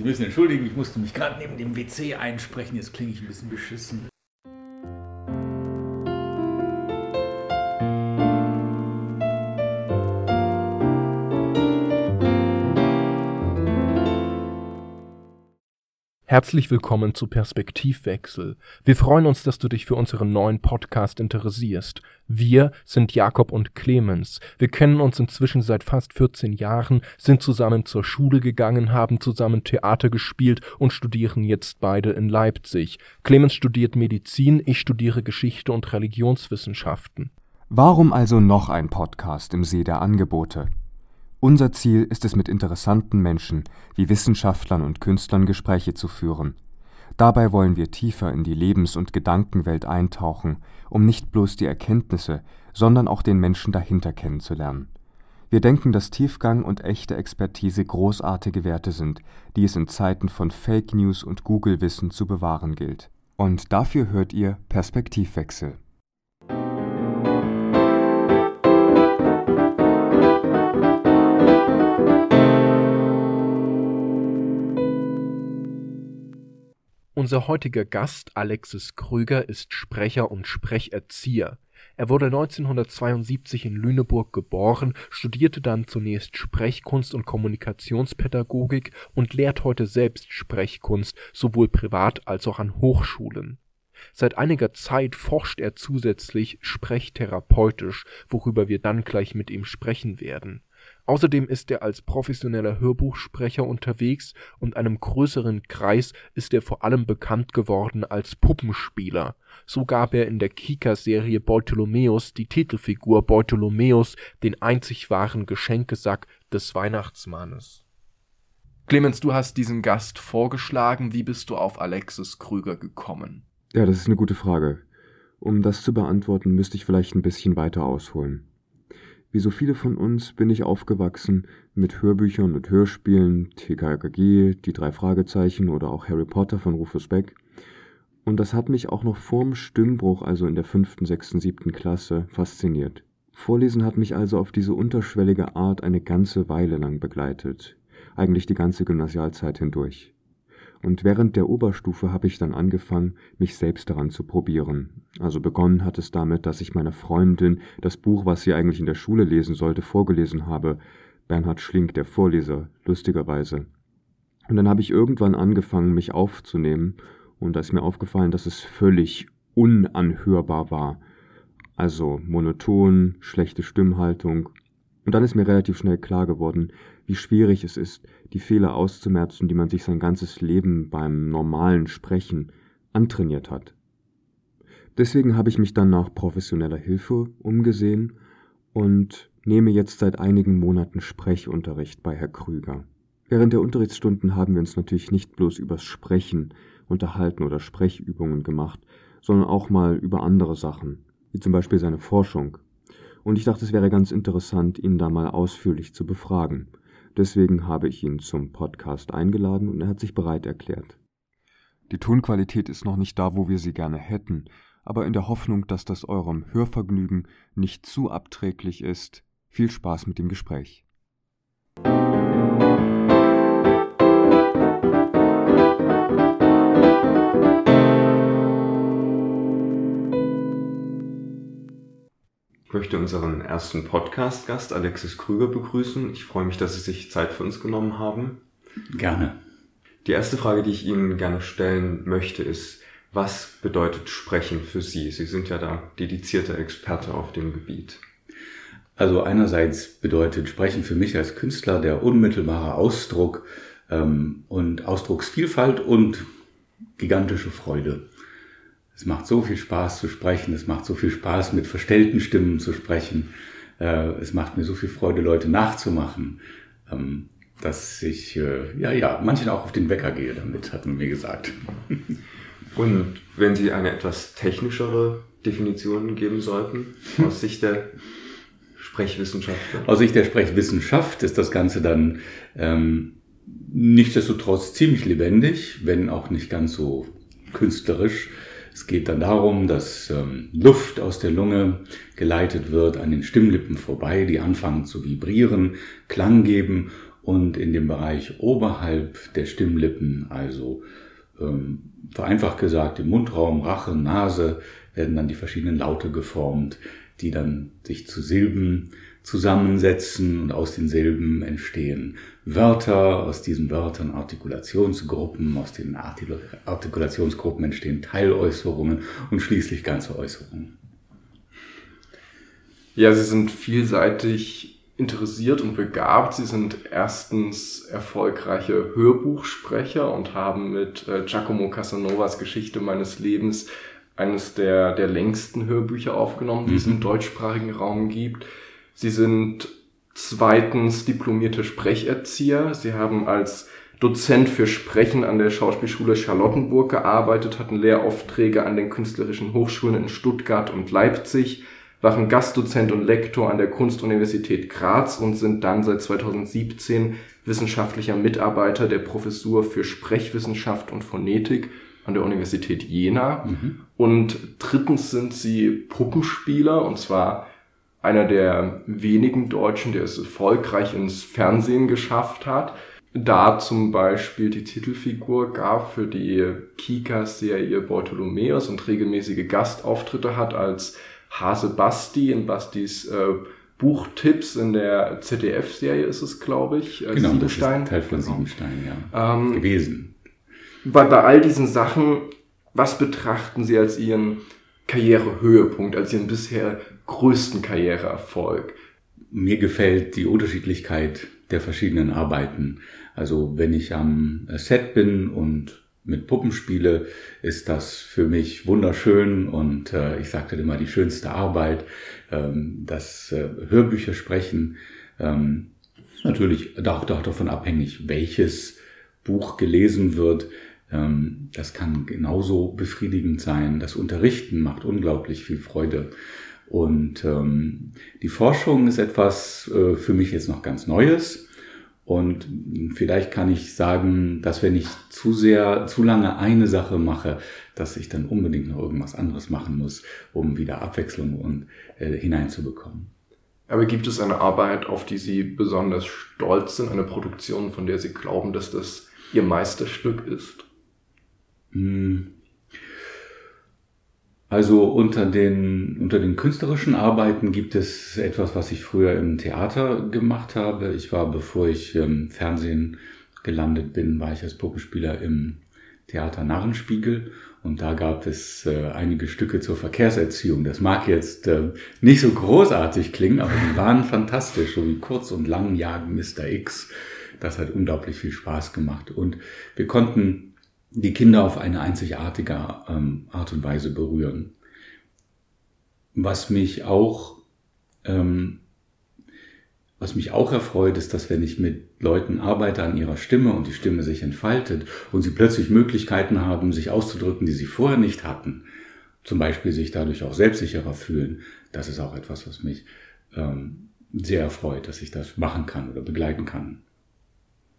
Sie müssen entschuldigen, ich musste mich gerade neben dem WC einsprechen, jetzt klinge ich ein bisschen beschissen. Herzlich willkommen zu Perspektivwechsel. Wir freuen uns, dass du dich für unseren neuen Podcast interessierst. Wir sind Jakob und Clemens. Wir kennen uns inzwischen seit fast 14 Jahren, sind zusammen zur Schule gegangen, haben zusammen Theater gespielt und studieren jetzt beide in Leipzig. Clemens studiert Medizin, ich studiere Geschichte und Religionswissenschaften. Warum also noch ein Podcast im See der Angebote? Unser Ziel ist es, mit interessanten Menschen wie Wissenschaftlern und Künstlern Gespräche zu führen. Dabei wollen wir tiefer in die Lebens und Gedankenwelt eintauchen, um nicht bloß die Erkenntnisse, sondern auch den Menschen dahinter kennenzulernen. Wir denken, dass Tiefgang und echte Expertise großartige Werte sind, die es in Zeiten von Fake News und Google-Wissen zu bewahren gilt. Und dafür hört ihr Perspektivwechsel Unser heutiger Gast Alexis Krüger ist Sprecher und Sprecherzieher. Er wurde 1972 in Lüneburg geboren, studierte dann zunächst Sprechkunst und Kommunikationspädagogik und lehrt heute selbst Sprechkunst, sowohl privat als auch an Hochschulen. Seit einiger Zeit forscht er zusätzlich sprechtherapeutisch, worüber wir dann gleich mit ihm sprechen werden Außerdem ist er als professioneller Hörbuchsprecher unterwegs und einem größeren Kreis ist er vor allem bekannt geworden als Puppenspieler. So gab er in der Kika-Serie Beutolomäus die Titelfigur Beutolomäus, den einzig wahren Geschenkesack des Weihnachtsmannes. Clemens, du hast diesen Gast vorgeschlagen. Wie bist du auf Alexis Krüger gekommen? Ja, das ist eine gute Frage. Um das zu beantworten, müsste ich vielleicht ein bisschen weiter ausholen. Wie so viele von uns bin ich aufgewachsen mit Hörbüchern und Hörspielen, TKKG, die drei Fragezeichen oder auch Harry Potter von Rufus Beck. Und das hat mich auch noch vorm Stimmbruch, also in der fünften, sechsten, siebten Klasse, fasziniert. Vorlesen hat mich also auf diese unterschwellige Art eine ganze Weile lang begleitet, eigentlich die ganze Gymnasialzeit hindurch. Und während der Oberstufe habe ich dann angefangen, mich selbst daran zu probieren. Also begonnen hat es damit, dass ich meiner Freundin das Buch, was sie eigentlich in der Schule lesen sollte, vorgelesen habe. Bernhard Schlink, der Vorleser, lustigerweise. Und dann habe ich irgendwann angefangen, mich aufzunehmen, und da ist mir aufgefallen, dass es völlig unanhörbar war. Also monoton, schlechte Stimmhaltung. Und dann ist mir relativ schnell klar geworden, wie schwierig es ist, die Fehler auszumerzen, die man sich sein ganzes Leben beim normalen Sprechen antrainiert hat. Deswegen habe ich mich dann nach professioneller Hilfe umgesehen und nehme jetzt seit einigen Monaten Sprechunterricht bei Herr Krüger. Während der Unterrichtsstunden haben wir uns natürlich nicht bloß übers Sprechen unterhalten oder Sprechübungen gemacht, sondern auch mal über andere Sachen, wie zum Beispiel seine Forschung. Und ich dachte, es wäre ganz interessant, ihn da mal ausführlich zu befragen. Deswegen habe ich ihn zum Podcast eingeladen und er hat sich bereit erklärt. Die Tonqualität ist noch nicht da, wo wir sie gerne hätten, aber in der Hoffnung, dass das eurem Hörvergnügen nicht zu abträglich ist, viel Spaß mit dem Gespräch. Möchte unseren ersten Podcast-Gast Alexis Krüger begrüßen. Ich freue mich, dass Sie sich Zeit für uns genommen haben. Gerne. Die erste Frage, die ich Ihnen gerne stellen möchte, ist, was bedeutet Sprechen für Sie? Sie sind ja da dedizierter Experte auf dem Gebiet. Also einerseits bedeutet Sprechen für mich als Künstler der unmittelbare Ausdruck ähm, und Ausdrucksvielfalt und gigantische Freude. Es macht so viel Spaß zu sprechen, es macht so viel Spaß, mit verstellten Stimmen zu sprechen. Äh, es macht mir so viel Freude, Leute nachzumachen, ähm, dass ich, äh, ja, ja, manchen auch auf den Wecker gehe damit, hat man mir gesagt. Und wenn Sie eine etwas technischere Definition geben sollten, aus Sicht der Sprechwissenschaft? Aus Sicht der Sprechwissenschaft ist das Ganze dann ähm, nichtsdestotrotz ziemlich lebendig, wenn auch nicht ganz so künstlerisch. Es geht dann darum, dass ähm, Luft aus der Lunge geleitet wird an den Stimmlippen vorbei, die anfangen zu vibrieren, Klang geben Und in dem Bereich oberhalb der Stimmlippen, also ähm, vereinfacht gesagt im Mundraum, Rache, Nase, werden dann die verschiedenen Laute geformt, die dann sich zu Silben zusammensetzen und aus den Silben entstehen Wörter, aus diesen Wörtern Artikulationsgruppen, aus den Artikulationsgruppen entstehen Teiläußerungen und schließlich ganze Äußerungen. Ja, Sie sind vielseitig interessiert und begabt. Sie sind erstens erfolgreiche Hörbuchsprecher und haben mit äh, Giacomo Casanovas Geschichte meines Lebens eines der, der längsten Hörbücher aufgenommen, die mhm. es im deutschsprachigen Raum gibt. Sie sind zweitens diplomierte Sprecherzieher. Sie haben als Dozent für Sprechen an der Schauspielschule Charlottenburg gearbeitet, hatten Lehraufträge an den künstlerischen Hochschulen in Stuttgart und Leipzig, waren Gastdozent und Lektor an der Kunstuniversität Graz und sind dann seit 2017 wissenschaftlicher Mitarbeiter der Professur für Sprechwissenschaft und Phonetik an der Universität Jena. Mhm. Und drittens sind sie Puppenspieler und zwar einer der wenigen Deutschen, der es erfolgreich ins Fernsehen geschafft hat. Da zum Beispiel die Titelfigur gab für die Kika-Serie Bartholomäus und regelmäßige Gastauftritte hat als Hase Basti in Bastis äh, Buchtipps in der ZDF-Serie ist es, glaube ich. Äh, genau, Siebenstein. Teil von genau. Siebenstein, ja. Ähm, gewesen. Bei, bei all diesen Sachen, was betrachten Sie als Ihren Karrierehöhepunkt, als Ihren bisher größten Karriereerfolg? Mir gefällt die Unterschiedlichkeit der verschiedenen Arbeiten. Also wenn ich am Set bin und mit Puppen spiele, ist das für mich wunderschön und äh, ich sagte immer die schönste Arbeit. Ähm, das äh, Hörbücher sprechen ähm, ist natürlich auch davon abhängig, welches Buch gelesen wird. Ähm, das kann genauso befriedigend sein. Das Unterrichten macht unglaublich viel Freude. Und ähm, die Forschung ist etwas äh, für mich jetzt noch ganz Neues. Und vielleicht kann ich sagen, dass wenn ich zu sehr, zu lange eine Sache mache, dass ich dann unbedingt noch irgendwas anderes machen muss, um wieder Abwechslung und, äh, hineinzubekommen. Aber gibt es eine Arbeit, auf die Sie besonders stolz sind, eine Produktion, von der Sie glauben, dass das Ihr Meisterstück ist? Hm. Also unter den, unter den künstlerischen Arbeiten gibt es etwas, was ich früher im Theater gemacht habe. Ich war, bevor ich im ähm, Fernsehen gelandet bin, war ich als Puppenspieler im Theater Narrenspiegel und da gab es äh, einige Stücke zur Verkehrserziehung. Das mag jetzt äh, nicht so großartig klingen, aber die waren fantastisch, so wie Kurz und Lang jagen Mr. X. Das hat unglaublich viel Spaß gemacht und wir konnten die Kinder auf eine einzigartige ähm, Art und Weise berühren. Was mich auch, ähm, was mich auch erfreut, ist, dass wenn ich mit Leuten arbeite an ihrer Stimme und die Stimme sich entfaltet und sie plötzlich Möglichkeiten haben, sich auszudrücken, die sie vorher nicht hatten, zum Beispiel sich dadurch auch selbstsicherer fühlen, das ist auch etwas, was mich ähm, sehr erfreut, dass ich das machen kann oder begleiten kann.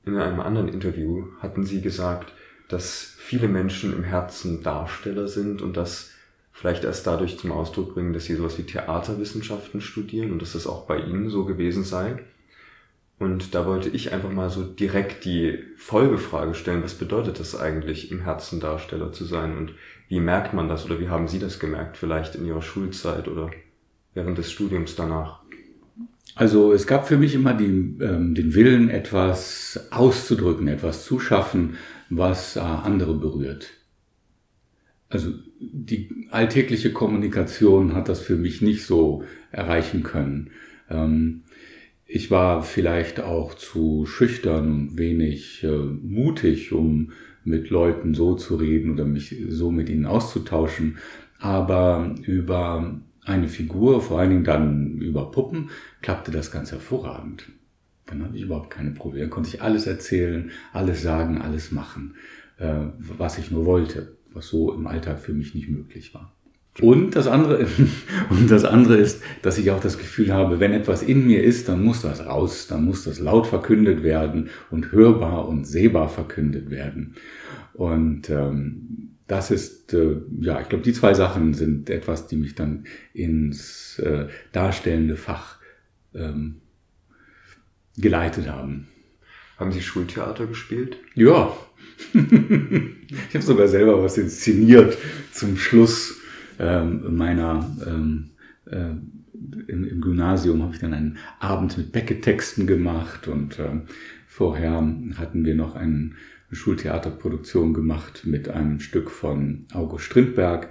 In einem anderen Interview hatten Sie gesagt, dass viele Menschen im Herzen Darsteller sind und das vielleicht erst dadurch zum Ausdruck bringen, dass sie sowas wie Theaterwissenschaften studieren und dass das auch bei ihnen so gewesen sei. Und da wollte ich einfach mal so direkt die Folgefrage stellen, was bedeutet das eigentlich, im Herzen Darsteller zu sein und wie merkt man das oder wie haben Sie das gemerkt, vielleicht in Ihrer Schulzeit oder während des Studiums danach? Also es gab für mich immer die, ähm, den Willen, etwas auszudrücken, etwas zu schaffen, was äh, andere berührt. Also die alltägliche Kommunikation hat das für mich nicht so erreichen können. Ähm, ich war vielleicht auch zu schüchtern und wenig äh, mutig, um mit Leuten so zu reden oder mich so mit ihnen auszutauschen. Aber über eine Figur, vor allen Dingen dann über Puppen, klappte das ganz hervorragend. Dann hatte ich überhaupt keine Probleme. Dann konnte ich alles erzählen, alles sagen, alles machen, äh, was ich nur wollte, was so im Alltag für mich nicht möglich war. Und das andere, und das andere ist, dass ich auch das Gefühl habe, wenn etwas in mir ist, dann muss das raus, dann muss das laut verkündet werden und hörbar und sehbar verkündet werden. Und ähm, das ist, äh, ja, ich glaube, die zwei Sachen sind etwas, die mich dann ins äh, darstellende Fach ähm, geleitet haben. Haben Sie Schultheater gespielt? Ja. ich habe sogar selber was inszeniert zum Schluss ähm, meiner ähm, äh, im, im, Gymnasium habe ich dann einen Abend mit Beckett-Texten gemacht und äh, vorher hatten wir noch einen, eine Schultheaterproduktion gemacht mit einem Stück von August Strindberg.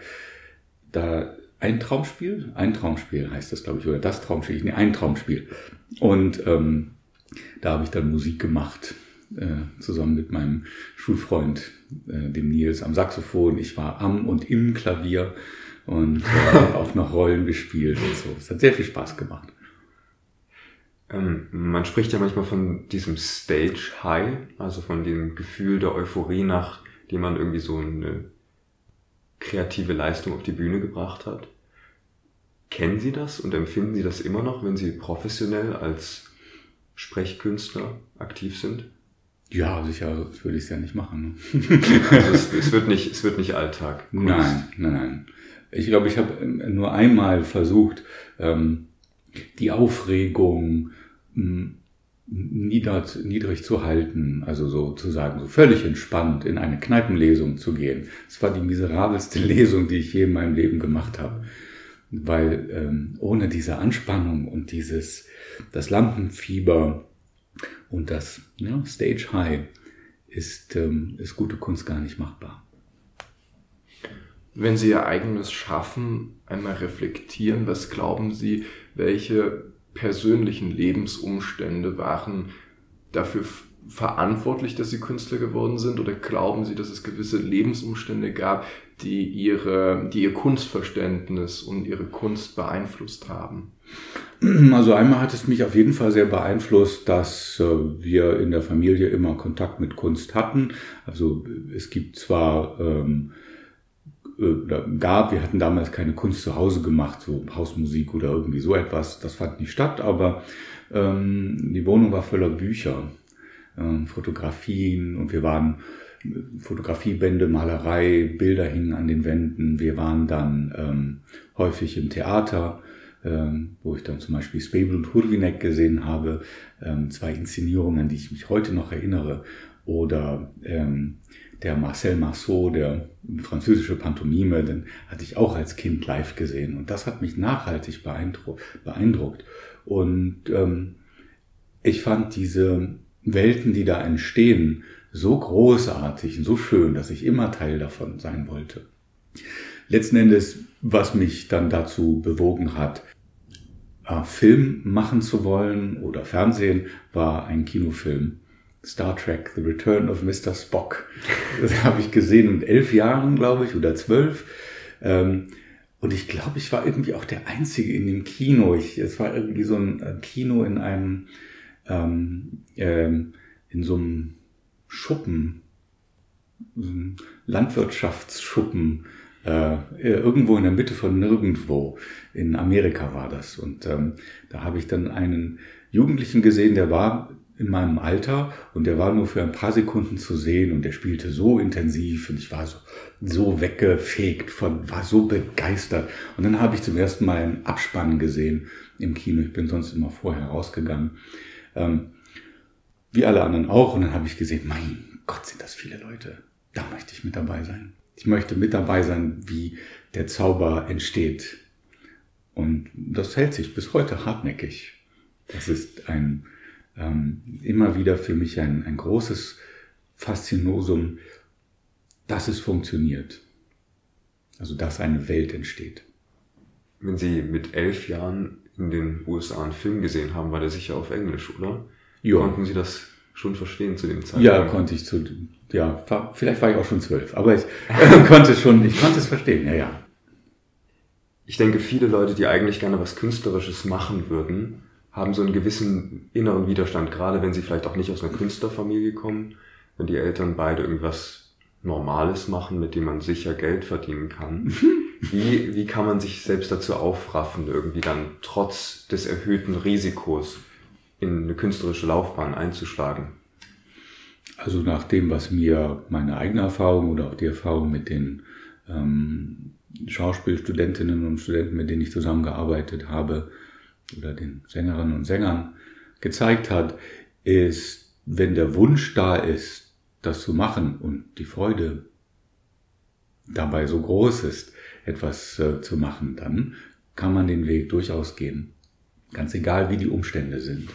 Da ein Traumspiel, ein Traumspiel heißt das, glaube ich, oder das Traumspiel, nee, ein Traumspiel. Und ähm, da habe ich dann Musik gemacht, äh, zusammen mit meinem Schulfreund, äh, dem Nils, am Saxophon. Ich war am und im Klavier und äh, auch noch Rollen gespielt und so. Es hat sehr viel Spaß gemacht. Ähm, man spricht ja manchmal von diesem Stage High, also von dem Gefühl der Euphorie, nachdem man irgendwie so eine kreative Leistung auf die Bühne gebracht hat. Kennen Sie das und empfinden Sie das immer noch, wenn Sie professionell als Sprechkünstler aktiv sind? Ja, sicher, das würde ich es ja nicht machen. Ne? also es, es, wird nicht, es wird nicht Alltag. Kunst. Nein, nein, nein. Ich glaube, ich habe ähm, nur einmal versucht, ähm, die Aufregung hm, niedrig, niedrig zu halten, also sozusagen so völlig entspannt in eine Kneipenlesung zu gehen. Es war die miserabelste Lesung, die ich je in meinem Leben gemacht habe, weil ähm, ohne diese Anspannung und dieses das Lampenfieber und das ja, Stage High ist, ähm, ist gute Kunst gar nicht machbar. Wenn Sie Ihr eigenes Schaffen einmal reflektieren, was glauben Sie, welche persönlichen Lebensumstände waren dafür verantwortlich, dass Sie Künstler geworden sind? Oder glauben Sie, dass es gewisse Lebensumstände gab, die, ihre, die Ihr Kunstverständnis und Ihre Kunst beeinflusst haben? Also einmal hat es mich auf jeden Fall sehr beeinflusst, dass äh, wir in der Familie immer Kontakt mit Kunst hatten. Also es gibt zwar ähm, oder gab. Wir hatten damals keine Kunst zu Hause gemacht, so Hausmusik oder irgendwie so etwas. Das fand nicht statt, aber ähm, die Wohnung war voller Bücher, ähm, Fotografien und wir waren Fotografiebände, Malerei, Bilder hingen an den Wänden. Wir waren dann ähm, häufig im Theater, ähm, wo ich dann zum Beispiel Spebel und Hurwinek gesehen habe, ähm, zwei Inszenierungen, an die ich mich heute noch erinnere. Oder ähm, der Marcel Marceau, der französische Pantomime, den hatte ich auch als Kind live gesehen. Und das hat mich nachhaltig beeindruckt. Und ähm, ich fand diese Welten, die da entstehen, so großartig und so schön, dass ich immer Teil davon sein wollte. Letzten Endes, was mich dann dazu bewogen hat, Film machen zu wollen oder Fernsehen, war ein Kinofilm Star Trek, The Return of Mr. Spock. Das habe ich gesehen mit elf Jahren, glaube ich, oder zwölf. Ähm, und ich glaube, ich war irgendwie auch der Einzige in dem Kino. Ich, es war irgendwie so ein Kino in einem, ähm, ähm, in so einem Schuppen, so einem Landwirtschaftsschuppen, äh, irgendwo in der Mitte von nirgendwo. In Amerika war das. Und ähm, da habe ich dann einen Jugendlichen gesehen, der war in meinem Alter und der war nur für ein paar Sekunden zu sehen und der spielte so intensiv und ich war so, so weggefegt von, war so begeistert. Und dann habe ich zum ersten Mal einen Abspann gesehen im Kino. Ich bin sonst immer vorher rausgegangen. Ähm, wie alle anderen auch. Und dann habe ich gesehen, mein Gott, sind das viele Leute. Da möchte ich mit dabei sein. Ich möchte mit dabei sein, wie der Zauber entsteht. Und das hält sich bis heute hartnäckig. Das ist ein, ähm, immer wieder für mich ein, ein großes Faszinosum, dass es funktioniert. Also dass eine Welt entsteht. Wenn Sie mit elf Jahren in den USA einen Film gesehen haben, war der sicher auf Englisch, oder? Ja. Konnten Sie das schon verstehen zu dem Zeitpunkt? Ja, konnte ich zu, ja, vielleicht war ich auch schon zwölf, aber ich äh, konnte schon, ich konnte es verstehen, ja, ja. Ich denke, viele Leute, die eigentlich gerne was Künstlerisches machen würden, haben so einen gewissen inneren Widerstand, gerade wenn sie vielleicht auch nicht aus einer Künstlerfamilie kommen, wenn die Eltern beide irgendwas Normales machen, mit dem man sicher Geld verdienen kann. Wie, wie kann man sich selbst dazu aufraffen, irgendwie dann trotz des erhöhten Risikos in eine künstlerische Laufbahn einzuschlagen? Also nach dem, was mir meine eigene Erfahrung oder auch die Erfahrung mit den ähm, Schauspielstudentinnen und Studenten, mit denen ich zusammengearbeitet habe, oder den Sängerinnen und Sängern gezeigt hat, ist, wenn der Wunsch da ist, das zu machen und die Freude dabei so groß ist, etwas äh, zu machen, dann kann man den Weg durchaus gehen. Ganz egal, wie die Umstände sind.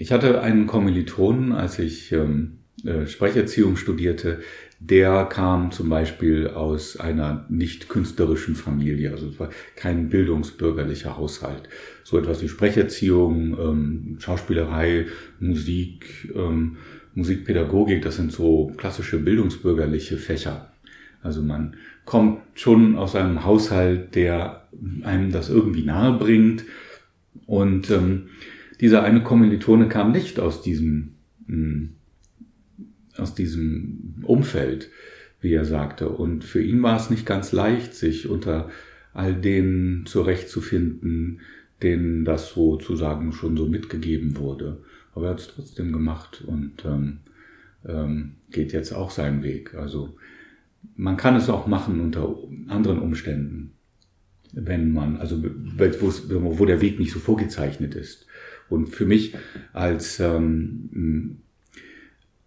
Ich hatte einen Kommilitonen, als ich ähm, äh, Sprecherziehung studierte, der kam zum Beispiel aus einer nicht künstlerischen Familie, also es war kein bildungsbürgerlicher Haushalt. So etwas wie Sprecherziehung, ähm, Schauspielerei, Musik, ähm, Musikpädagogik, das sind so klassische bildungsbürgerliche Fächer. Also man kommt schon aus einem Haushalt, der einem das irgendwie nahe bringt. Und ähm, dieser eine Kommilitone kam nicht aus diesem hm, aus diesem Umfeld, wie er sagte. Und für ihn war es nicht ganz leicht, sich unter all denen zurechtzufinden, denen das sozusagen schon so mitgegeben wurde. Aber er hat es trotzdem gemacht und ähm, ähm, geht jetzt auch seinen Weg. Also man kann es auch machen unter anderen Umständen, wenn man, also wo der Weg nicht so vorgezeichnet ist. Und für mich als ähm,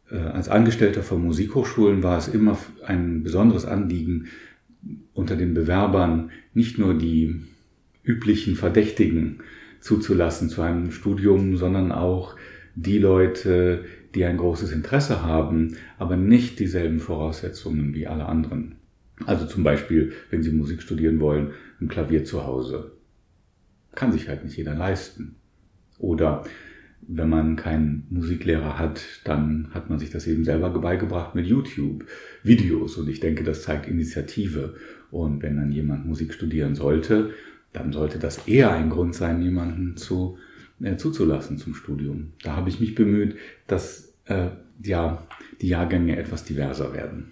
äh, als Angestellter von Musikhochschulen war es immer ein besonderes Anliegen, unter den Bewerbern nicht nur die üblichen Verdächtigen zuzulassen zu einem Studium, sondern auch die Leute, die ein großes Interesse haben, aber nicht dieselben Voraussetzungen wie alle anderen. Also zum Beispiel, wenn Sie Musik studieren wollen, ein Klavier zu Hause. Kann sich halt nicht jeder leisten. Oder wenn man keinen Musiklehrer hat, dann hat man sich das eben selber beigebracht mit YouTube-Videos. Und ich denke, das zeigt Initiative. Und wenn dann jemand Musik studieren sollte, dann sollte das eher ein Grund sein, jemanden zu, äh, zuzulassen zum Studium. Da habe ich mich bemüht, dass äh, ja, die Jahrgänge etwas diverser werden.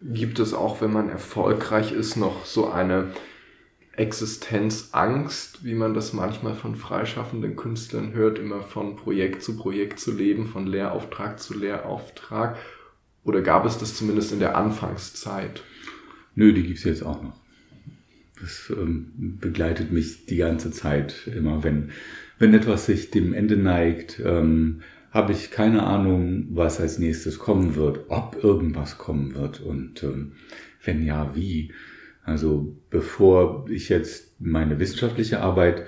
Gibt es auch, wenn man erfolgreich ist, noch so eine Existenzangst, wie man das manchmal von freischaffenden Künstlern hört, immer von Projekt zu Projekt zu leben, von Lehrauftrag zu Lehrauftrag? Oder gab es das zumindest in der Anfangszeit? Nö, die gibt es jetzt auch noch. Das ähm, begleitet mich die ganze Zeit immer, wenn, wenn etwas sich dem Ende neigt, ähm, habe ich keine Ahnung, was als nächstes kommen wird, ob irgendwas kommen wird und ähm, wenn ja, wie. Also bevor ich jetzt meine wissenschaftliche Arbeit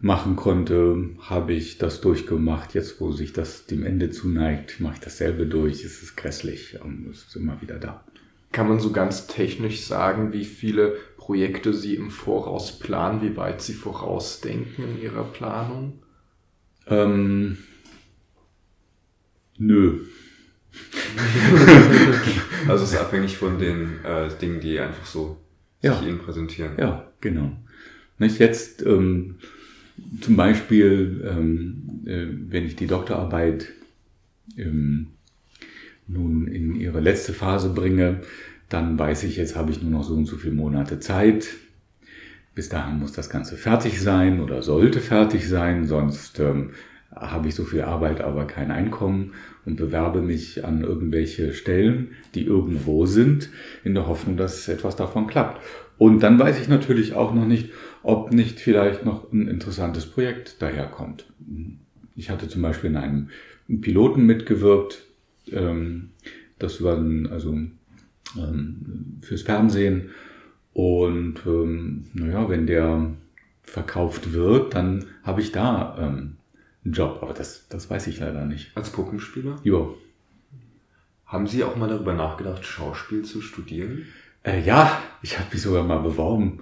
machen konnte, habe ich das durchgemacht. Jetzt, wo sich das dem Ende zuneigt, mache ich dasselbe durch. Es ist grässlich und es ist immer wieder da. Kann man so ganz technisch sagen, wie viele Projekte Sie im Voraus planen, wie weit Sie vorausdenken in Ihrer Planung? Ähm, nö. also es ist abhängig von den äh, Dingen, die einfach so ja. sich Ihnen präsentieren. Ja, genau. Nicht jetzt ähm, zum Beispiel, ähm, äh, wenn ich die Doktorarbeit ähm, nun in ihre letzte Phase bringe, dann weiß ich, jetzt habe ich nur noch so und so viele Monate Zeit. Bis dahin muss das Ganze fertig sein oder sollte fertig sein, sonst ähm, habe ich so viel Arbeit, aber kein Einkommen und bewerbe mich an irgendwelche Stellen, die irgendwo sind, in der Hoffnung, dass etwas davon klappt. Und dann weiß ich natürlich auch noch nicht, ob nicht vielleicht noch ein interessantes Projekt daherkommt. Ich hatte zum Beispiel in einem Piloten mitgewirkt, ähm, das war also ähm, fürs Fernsehen. Und ähm, naja, wenn der verkauft wird, dann habe ich da einen Job. Aber das, das weiß ich leider nicht. Als Puppenspieler? Ja. Haben Sie auch mal darüber nachgedacht, Schauspiel zu studieren? Äh, ja, ich habe mich sogar mal beworben.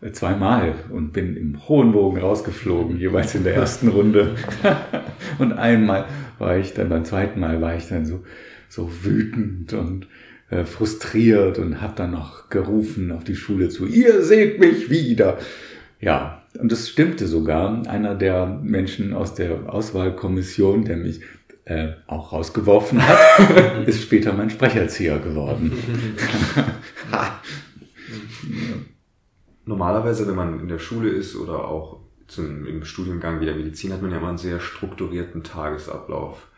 Äh, zweimal und bin im hohen Bogen rausgeflogen, jeweils in der ersten Runde. und einmal war ich dann, beim zweiten Mal war ich dann so, so wütend und äh, frustriert und habe dann noch gerufen auf die Schule zu, ihr seht mich wieder. Ja, und das stimmte sogar. Einer der Menschen aus der Auswahlkommission, der mich äh, auch rausgeworfen hat, ist später mein Sprecherzieher geworden. Normalerweise, wenn man in der Schule ist oder auch zum, im Studiengang wie der Medizin, hat man ja immer einen sehr strukturierten Tagesablauf.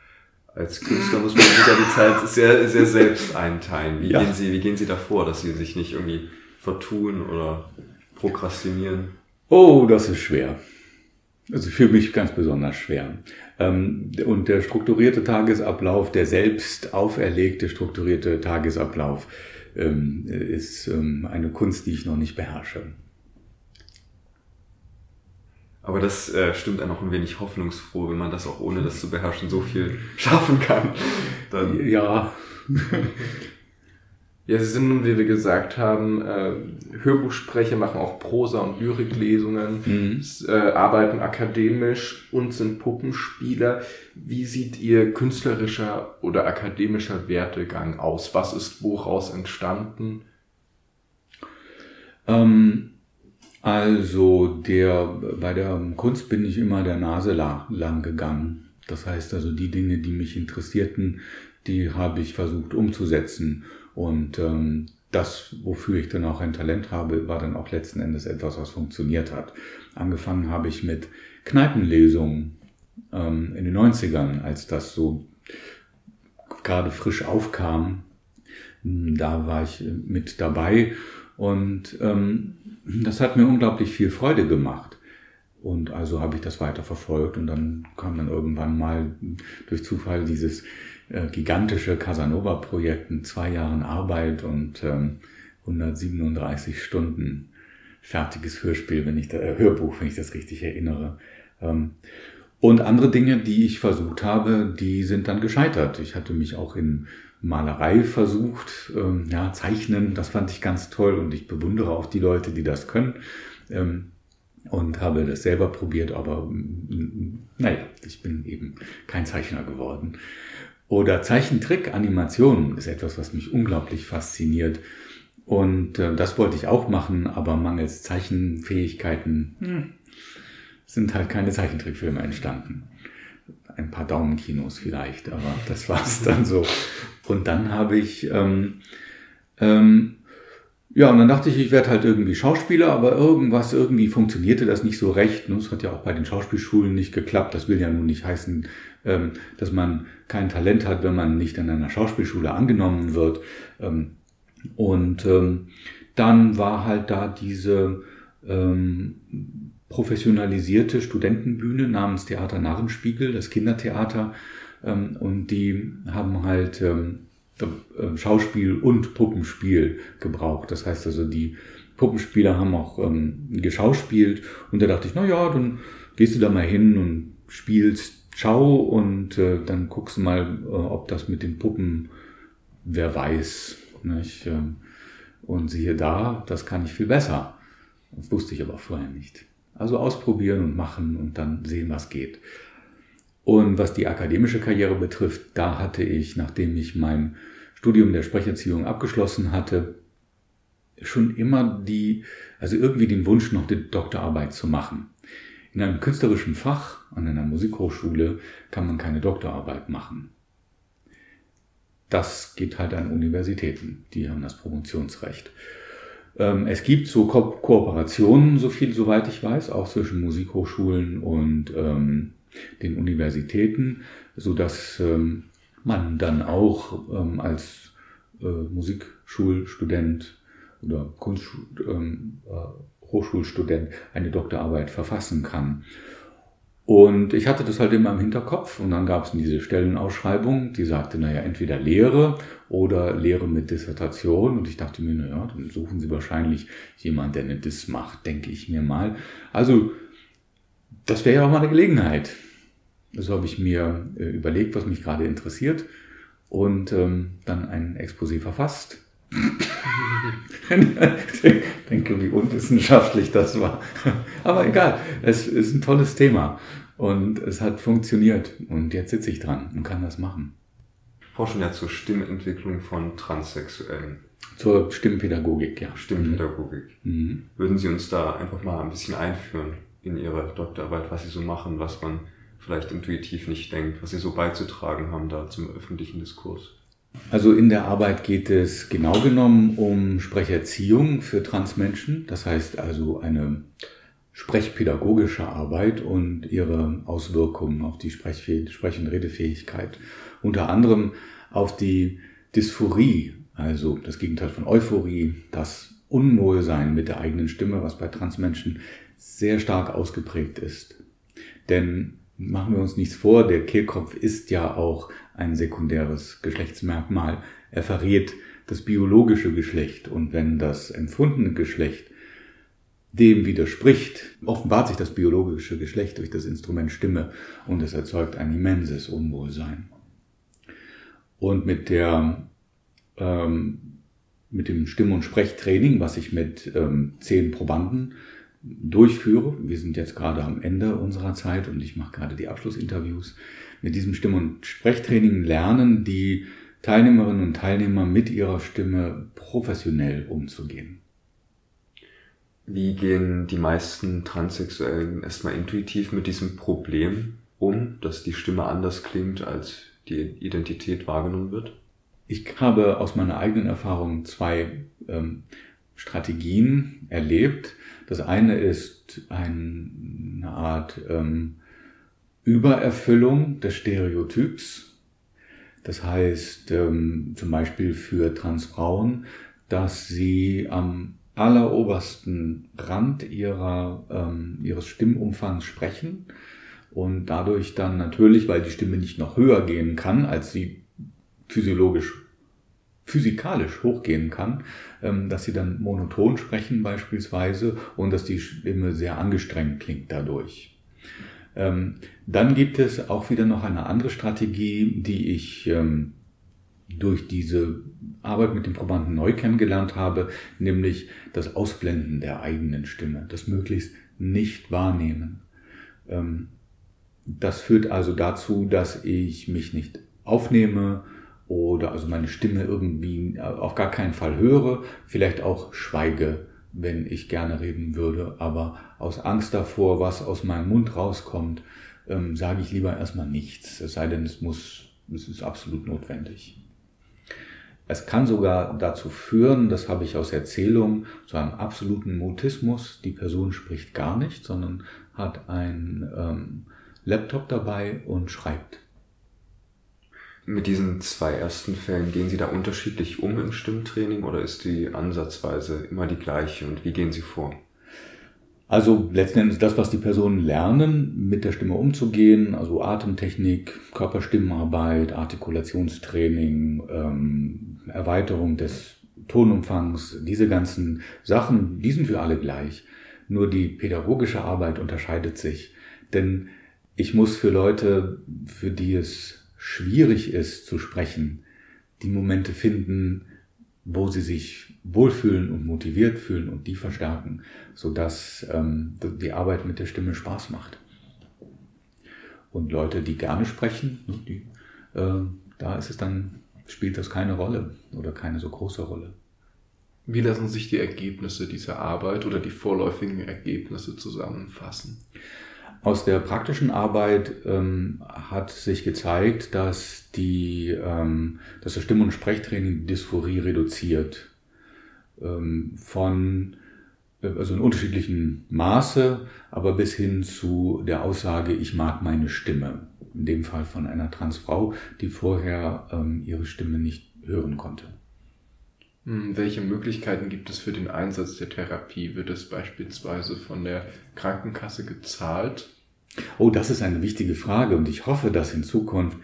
Als Künstler muss man sich ja die Zeit sehr, sehr selbst einteilen. Wie, ja. gehen Sie, wie gehen Sie davor, dass Sie sich nicht irgendwie vertun oder prokrastinieren? Oh, das ist schwer. Also für mich ganz besonders schwer. Ähm, und der strukturierte Tagesablauf, der selbst auferlegte strukturierte Tagesablauf, ähm, ist ähm, eine Kunst, die ich noch nicht beherrsche. Aber das äh, stimmt einem auch ein wenig hoffnungsfroh, wenn man das auch ohne das zu beherrschen so viel schaffen kann. Dann ja. Ja, Sie sind nun, wie wir gesagt haben, äh, Hörbuchsprecher, machen auch Prosa- und Lyriklesungen, mhm. äh, arbeiten akademisch und sind Puppenspieler. Wie sieht Ihr künstlerischer oder akademischer Wertegang aus? Was ist woraus entstanden? Ähm, also der, bei der Kunst bin ich immer der Nase lang gegangen. Das heißt also, die Dinge, die mich interessierten, die habe ich versucht umzusetzen. Und ähm, das, wofür ich dann auch ein Talent habe, war dann auch letzten Endes etwas, was funktioniert hat. Angefangen habe ich mit Kneipenlesungen ähm, in den 90ern, als das so gerade frisch aufkam. Da war ich mit dabei und ähm, das hat mir unglaublich viel Freude gemacht. Und also habe ich das weiter verfolgt und dann kam dann irgendwann mal durch Zufall dieses äh, gigantische Casanova-Projekt zwei Jahren Arbeit und ähm, 137 Stunden fertiges Hörspiel, wenn ich da, äh, Hörbuch, wenn ich das richtig erinnere. Ähm, und andere Dinge, die ich versucht habe, die sind dann gescheitert. Ich hatte mich auch in Malerei versucht, ähm, ja, Zeichnen, das fand ich ganz toll und ich bewundere auch die Leute, die das können. Ähm, und habe das selber probiert, aber mm, naja, ich bin eben kein Zeichner geworden. Oder Zeichentrick, Animation ist etwas, was mich unglaublich fasziniert. Und äh, das wollte ich auch machen, aber mangels Zeichenfähigkeiten hm, sind halt keine Zeichentrickfilme entstanden. Ein paar Daumenkinos vielleicht, aber das war's dann so. Und dann habe ich, ähm, ähm, ja, und dann dachte ich, ich werde halt irgendwie Schauspieler, aber irgendwas, irgendwie funktionierte das nicht so recht. Und es hat ja auch bei den Schauspielschulen nicht geklappt. Das will ja nun nicht heißen, ähm, dass man kein Talent hat, wenn man nicht an einer Schauspielschule angenommen wird. Ähm, und ähm, dann war halt da diese ähm, professionalisierte Studentenbühne namens Theater Narrenspiegel, das Kindertheater. Und die haben halt äh, Schauspiel und Puppenspiel gebraucht. Das heißt also, die Puppenspieler haben auch geschauspielt. Und da dachte ich, na ja, dann gehst du da mal hin und spielst Ciao und äh, dann guckst du mal, äh, ob das mit den Puppen, wer weiß. Nicht? Ähm, und siehe da, das kann ich viel besser. Das wusste ich aber vorher nicht. Also ausprobieren und machen und dann sehen, was geht. Und was die akademische Karriere betrifft, da hatte ich, nachdem ich mein Studium der Sprecherziehung abgeschlossen hatte, schon immer die, also irgendwie den Wunsch, noch die Doktorarbeit zu machen. In einem künstlerischen Fach an einer Musikhochschule kann man keine Doktorarbeit machen. Das geht halt an Universitäten, die haben das Promotionsrecht. Ähm, es gibt so Ko Kooperationen, so viel, soweit ich weiß, auch zwischen Musikhochschulen und ähm, den Universitäten, so dass ähm, man dann auch ähm, als äh, Musikschulstudent oder Kunst, ähm, äh, Hochschulstudent eine Doktorarbeit verfassen kann. Und ich hatte das halt immer im Hinterkopf und dann gab es diese Stellenausschreibung, die sagte, naja, entweder Lehre oder Lehre mit Dissertation. Und ich dachte mir, naja, dann suchen Sie wahrscheinlich jemanden, der eine Diss macht, denke ich mir mal. Also, das wäre ja auch mal eine Gelegenheit. So habe ich mir äh, überlegt, was mich gerade interessiert und ähm, dann ein Exposé verfasst. Ich denke, wie unwissenschaftlich das war. Aber egal, es ist ein tolles Thema und es hat funktioniert und jetzt sitze ich dran und kann das machen. Forschen ja zur Stimmentwicklung von Transsexuellen. Zur Stimmpädagogik, ja. Stimmpädagogik. Mhm. Würden Sie uns da einfach mal ein bisschen einführen in Ihre Doktorarbeit, was Sie so machen, was man vielleicht intuitiv nicht denkt, was Sie so beizutragen haben da zum öffentlichen Diskurs? Also in der Arbeit geht es genau genommen um Sprecherziehung für Transmenschen. Das heißt also eine sprechpädagogische Arbeit und ihre Auswirkungen auf die Sprech- und Redefähigkeit. Unter anderem auf die Dysphorie, also das Gegenteil von Euphorie, das Unwohlsein mit der eigenen Stimme, was bei Transmenschen sehr stark ausgeprägt ist. Denn machen wir uns nichts vor, der Kehlkopf ist ja auch ein sekundäres Geschlechtsmerkmal. Er verrät das biologische Geschlecht und wenn das empfundene Geschlecht dem widerspricht, offenbart sich das biologische Geschlecht durch das Instrument Stimme und es erzeugt ein immenses Unwohlsein. Und mit der ähm, mit dem Stimm- und Sprechtraining, was ich mit ähm, zehn Probanden durchführe. Wir sind jetzt gerade am Ende unserer Zeit und ich mache gerade die Abschlussinterviews. Mit diesem Stimm- und Sprechtraining lernen die Teilnehmerinnen und Teilnehmer mit ihrer Stimme professionell umzugehen. Wie gehen die meisten Transsexuellen erstmal intuitiv mit diesem Problem um, dass die Stimme anders klingt, als die Identität wahrgenommen wird? Ich habe aus meiner eigenen Erfahrung zwei ähm, Strategien erlebt. Das eine ist eine Art ähm, Übererfüllung des Stereotyps. Das heißt ähm, zum Beispiel für Transfrauen, dass sie am allerobersten Rand ihrer, ähm, ihres Stimmumfangs sprechen und dadurch dann natürlich, weil die Stimme nicht noch höher gehen kann, als sie physiologisch physikalisch hochgehen kann, ähm, dass sie dann monoton sprechen beispielsweise und dass die Stimme sehr angestrengt klingt dadurch. Ähm, dann gibt es auch wieder noch eine andere Strategie, die ich ähm, durch diese Arbeit mit den Probanden neu kennengelernt habe, nämlich das Ausblenden der eigenen Stimme, das möglichst nicht wahrnehmen. Das führt also dazu, dass ich mich nicht aufnehme, oder also meine Stimme irgendwie auf gar keinen Fall höre, vielleicht auch schweige, wenn ich gerne reden würde, aber aus Angst davor, was aus meinem Mund rauskommt, ähm, sage ich lieber erstmal nichts, es sei denn, es muss, es ist absolut notwendig. Es kann sogar dazu führen, das habe ich aus Erzählung, zu einem absoluten Mutismus. Die Person spricht gar nicht, sondern hat ein ähm, Laptop dabei und schreibt. Mit diesen zwei ersten Fällen, gehen Sie da unterschiedlich um im Stimmtraining oder ist die Ansatzweise immer die gleiche und wie gehen Sie vor? Also letzten Endes das, was die Personen lernen, mit der Stimme umzugehen, also Atemtechnik, Körperstimmenarbeit, Artikulationstraining, ähm, Erweiterung des Tonumfangs, diese ganzen Sachen, die sind für alle gleich. Nur die pädagogische Arbeit unterscheidet sich. Denn ich muss für Leute, für die es schwierig ist zu sprechen, die Momente finden, wo sie sich wohlfühlen und motiviert fühlen und die verstärken, sodass ähm, die Arbeit mit der Stimme Spaß macht. Und Leute, die gerne sprechen, ne, die, äh, da ist es dann, spielt das keine Rolle oder keine so große Rolle. Wie lassen sich die Ergebnisse dieser Arbeit oder die vorläufigen Ergebnisse zusammenfassen? Aus der praktischen Arbeit ähm, hat sich gezeigt, dass, die, ähm, dass das Stimm- und Sprechtraining die Dysphorie reduziert. Ähm, von, äh, also in unterschiedlichen Maße, aber bis hin zu der Aussage, ich mag meine Stimme. In dem Fall von einer Transfrau, die vorher ähm, ihre Stimme nicht hören konnte. Hm, welche Möglichkeiten gibt es für den Einsatz der Therapie? Wird es beispielsweise von der Krankenkasse gezahlt? Oh, das ist eine wichtige Frage und ich hoffe, dass in Zukunft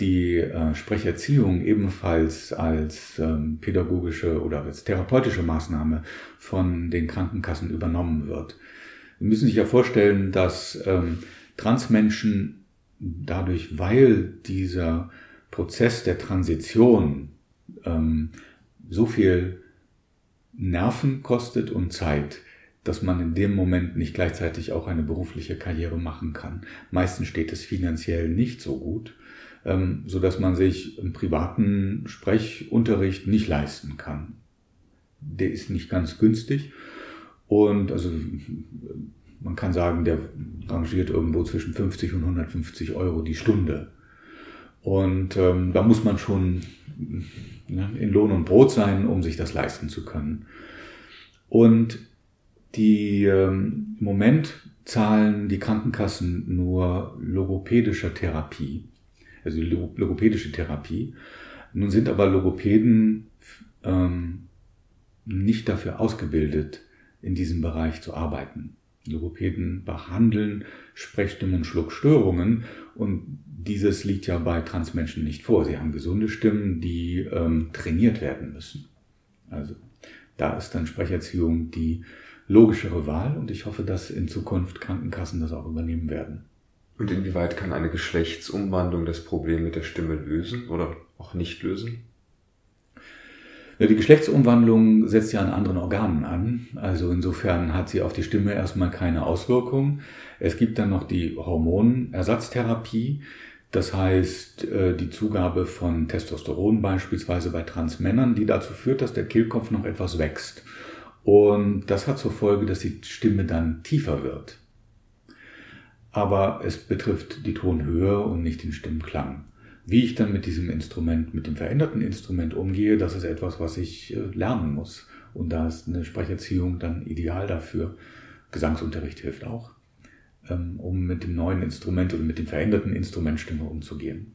die äh, Sprecherziehung ebenfalls als ähm, pädagogische oder als therapeutische Maßnahme von den Krankenkassen übernommen wird. Wir müssen sich ja vorstellen, dass ähm, Transmenschen dadurch, weil dieser Prozess der Transition ähm, so viel Nerven kostet und Zeit, dass man in dem Moment nicht gleichzeitig auch eine berufliche Karriere machen kann. Meistens steht es finanziell nicht so gut, ähm, so dass man sich im privaten Sprechunterricht nicht leisten kann. Der ist nicht ganz günstig und also man kann sagen, der rangiert irgendwo zwischen 50 und 150 Euro die Stunde. Und ähm, da muss man schon ne, in Lohn und Brot sein, um sich das leisten zu können. Und die ähm, im Moment zahlen die Krankenkassen nur logopädischer Therapie, also logopädische Therapie. Nun sind aber Logopäden ähm, nicht dafür ausgebildet, in diesem Bereich zu arbeiten. Logopäden behandeln Sprechstimmen und Schluckstörungen und dieses liegt ja bei Transmenschen nicht vor. Sie haben gesunde Stimmen, die ähm, trainiert werden müssen. Also da ist dann Sprecherziehung die logischere Wahl und ich hoffe, dass in Zukunft Krankenkassen das auch übernehmen werden. Und inwieweit kann eine Geschlechtsumwandlung das Problem mit der Stimme lösen oder auch nicht lösen? Die Geschlechtsumwandlung setzt ja an anderen Organen an. Also insofern hat sie auf die Stimme erstmal keine Auswirkung. Es gibt dann noch die Hormonersatztherapie. Das heißt, äh, die Zugabe von Testosteron beispielsweise bei Transmännern, die dazu führt, dass der Kehlkopf noch etwas wächst. Und das hat zur Folge, dass die Stimme dann tiefer wird. Aber es betrifft die Tonhöhe und nicht den Stimmklang. Wie ich dann mit diesem Instrument, mit dem veränderten Instrument umgehe, das ist etwas, was ich äh, lernen muss. Und da ist eine Sprecherziehung dann ideal dafür. Gesangsunterricht hilft auch, ähm, um mit dem neuen Instrument oder mit dem veränderten Instrument Stimme umzugehen.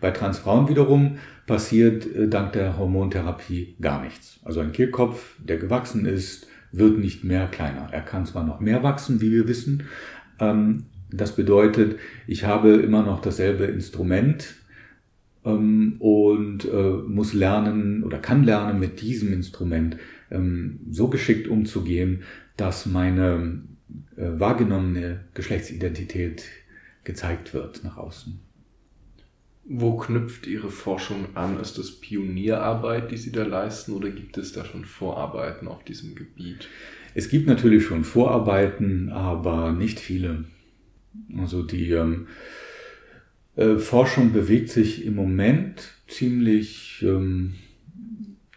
Bei Transfrauen wiederum passiert äh, dank der Hormontherapie gar nichts. Also ein Kehlkopf, der gewachsen ist, wird nicht mehr kleiner. Er kann zwar noch mehr wachsen, wie wir wissen. Ähm, das bedeutet, ich habe immer noch dasselbe Instrument, und äh, muss lernen oder kann lernen, mit diesem Instrument ähm, so geschickt umzugehen, dass meine äh, wahrgenommene Geschlechtsidentität gezeigt wird nach außen. Wo knüpft Ihre Forschung an? Ist das Pionierarbeit, die Sie da leisten, oder gibt es da schon Vorarbeiten auf diesem Gebiet? Es gibt natürlich schon Vorarbeiten, aber nicht viele. Also die ähm, äh, Forschung bewegt sich im Moment ziemlich, ähm,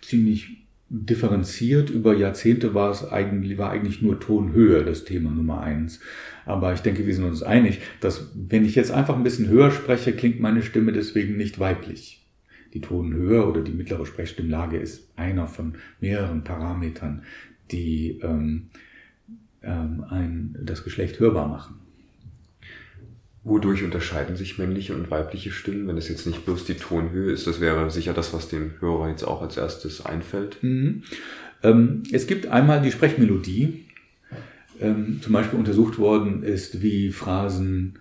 ziemlich differenziert. Über Jahrzehnte war es eigentlich, war eigentlich nur Tonhöhe das Thema Nummer eins. Aber ich denke, wir sind uns einig, dass wenn ich jetzt einfach ein bisschen höher spreche, klingt meine Stimme deswegen nicht weiblich. Die Tonhöhe oder die mittlere Sprechstimmlage ist einer von mehreren Parametern, die ähm, ähm, ein, das Geschlecht hörbar machen. Wodurch unterscheiden sich männliche und weibliche Stimmen, wenn es jetzt nicht bloß die Tonhöhe ist? Das wäre sicher das, was dem Hörer jetzt auch als erstes einfällt. Mhm. Ähm, es gibt einmal die Sprechmelodie. Ähm, zum Beispiel untersucht worden ist, wie Phrasen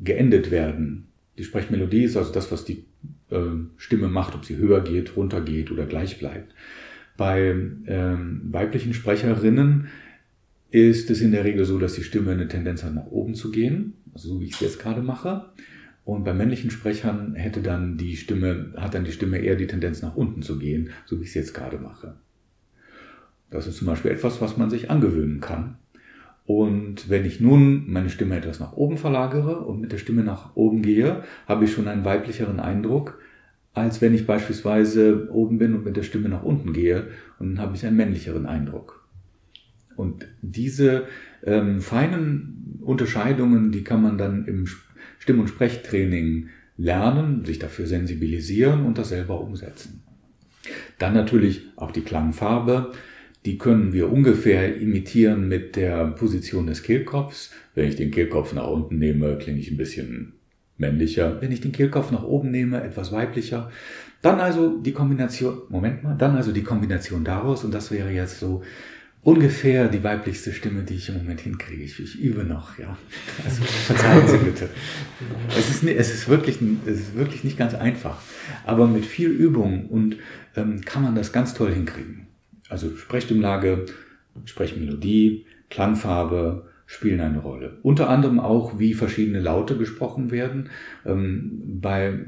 geendet werden. Die Sprechmelodie ist also das, was die äh, Stimme macht, ob sie höher geht, runter geht oder gleich bleibt. Bei ähm, weiblichen Sprecherinnen ist es in der Regel so, dass die Stimme eine Tendenz hat, nach oben zu gehen so wie ich es jetzt gerade mache. Und bei männlichen Sprechern hätte dann die Stimme, hat dann die Stimme eher die Tendenz nach unten zu gehen, so wie ich es jetzt gerade mache. Das ist zum Beispiel etwas, was man sich angewöhnen kann. Und wenn ich nun meine Stimme etwas nach oben verlagere und mit der Stimme nach oben gehe, habe ich schon einen weiblicheren Eindruck, als wenn ich beispielsweise oben bin und mit der Stimme nach unten gehe und dann habe ich einen männlicheren Eindruck. Und diese ähm, feinen Unterscheidungen, die kann man dann im Stimm- und Sprechtraining lernen, sich dafür sensibilisieren und das selber umsetzen. Dann natürlich auch die Klangfarbe. Die können wir ungefähr imitieren mit der Position des Kehlkopfs. Wenn ich den Kehlkopf nach unten nehme, klinge ich ein bisschen männlicher. Wenn ich den Kehlkopf nach oben nehme, etwas weiblicher. Dann also die Kombination, Moment mal, dann also die Kombination daraus und das wäre jetzt so ungefähr die weiblichste Stimme, die ich im Moment hinkriege. Ich, ich übe noch, ja. Also verzeihen Sie bitte. Es ist, es, ist wirklich, es ist wirklich nicht ganz einfach. Aber mit viel Übung und ähm, kann man das ganz toll hinkriegen. Also Sprechstimmlage, Sprechmelodie, Klangfarbe spielen eine Rolle. Unter anderem auch, wie verschiedene Laute gesprochen werden. Ähm, bei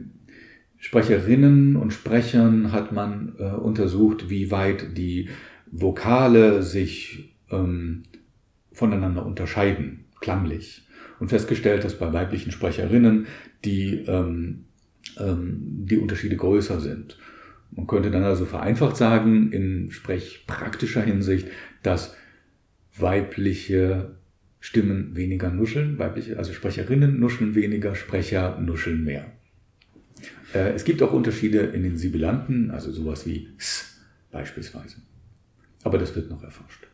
Sprecherinnen und Sprechern hat man äh, untersucht, wie weit die Vokale sich ähm, voneinander unterscheiden, klanglich. Und festgestellt, dass bei weiblichen Sprecherinnen die, ähm, ähm, die Unterschiede größer sind. Man könnte dann also vereinfacht sagen, in sprechpraktischer Hinsicht, dass weibliche Stimmen weniger nuscheln, weibliche, also Sprecherinnen nuscheln weniger, Sprecher nuscheln mehr. Äh, es gibt auch Unterschiede in den Sibilanten, also sowas wie S beispielsweise. Aber das wird noch erforscht.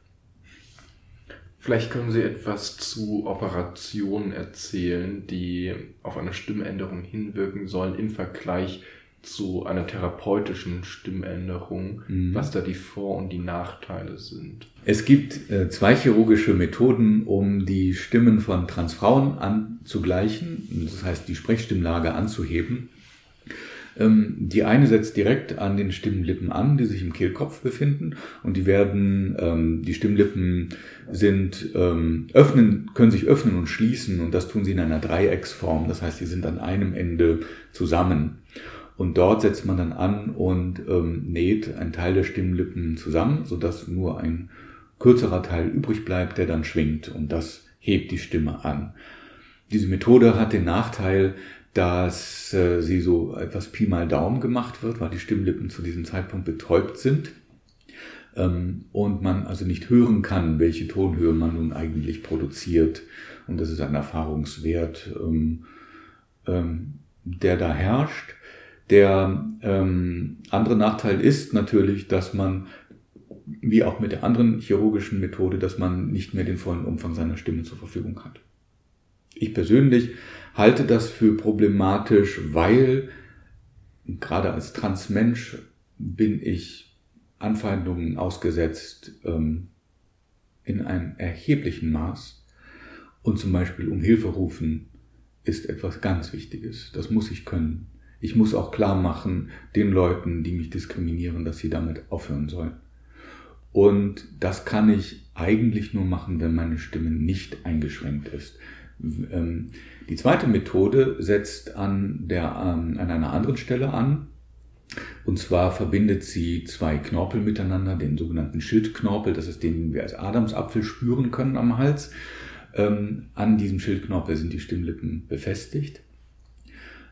Vielleicht können Sie etwas zu Operationen erzählen, die auf eine Stimmänderung hinwirken sollen im Vergleich zu einer therapeutischen Stimmänderung, mhm. was da die Vor- und die Nachteile sind. Es gibt äh, zwei chirurgische Methoden, um die Stimmen von Transfrauen anzugleichen, das heißt die Sprechstimmlage anzuheben. Ähm, die eine setzt direkt an den Stimmlippen an, die sich im Kehlkopf befinden und die werden, ähm, die Stimmlippen sind, ähm, öffnen, können sich öffnen und schließen und das tun sie in einer Dreiecksform. Das heißt, sie sind an einem Ende zusammen. Und dort setzt man dann an und ähm, näht einen Teil der Stimmlippen zusammen, sodass nur ein kürzerer Teil übrig bleibt, der dann schwingt und das hebt die Stimme an. Diese Methode hat den Nachteil, dass äh, sie so etwas Pi mal Daumen gemacht wird, weil die Stimmlippen zu diesem Zeitpunkt betäubt sind ähm, und man also nicht hören kann, welche Tonhöhe man nun eigentlich produziert. Und das ist ein Erfahrungswert, ähm, ähm, der da herrscht. Der ähm, andere Nachteil ist natürlich, dass man, wie auch mit der anderen chirurgischen Methode, dass man nicht mehr den vollen Umfang seiner Stimme zur Verfügung hat. Ich persönlich halte das für problematisch, weil gerade als Transmensch bin ich Anfeindungen ausgesetzt ähm, in einem erheblichen Maß. Und zum Beispiel um Hilfe rufen ist etwas ganz Wichtiges. Das muss ich können. Ich muss auch klar machen den Leuten, die mich diskriminieren, dass sie damit aufhören sollen. Und das kann ich eigentlich nur machen, wenn meine Stimme nicht eingeschränkt ist. Ähm, die zweite Methode setzt an, der, ähm, an einer anderen Stelle an. Und zwar verbindet sie zwei Knorpel miteinander, den sogenannten Schildknorpel, das ist den wir als Adamsapfel spüren können am Hals. Ähm, an diesem Schildknorpel sind die Stimmlippen befestigt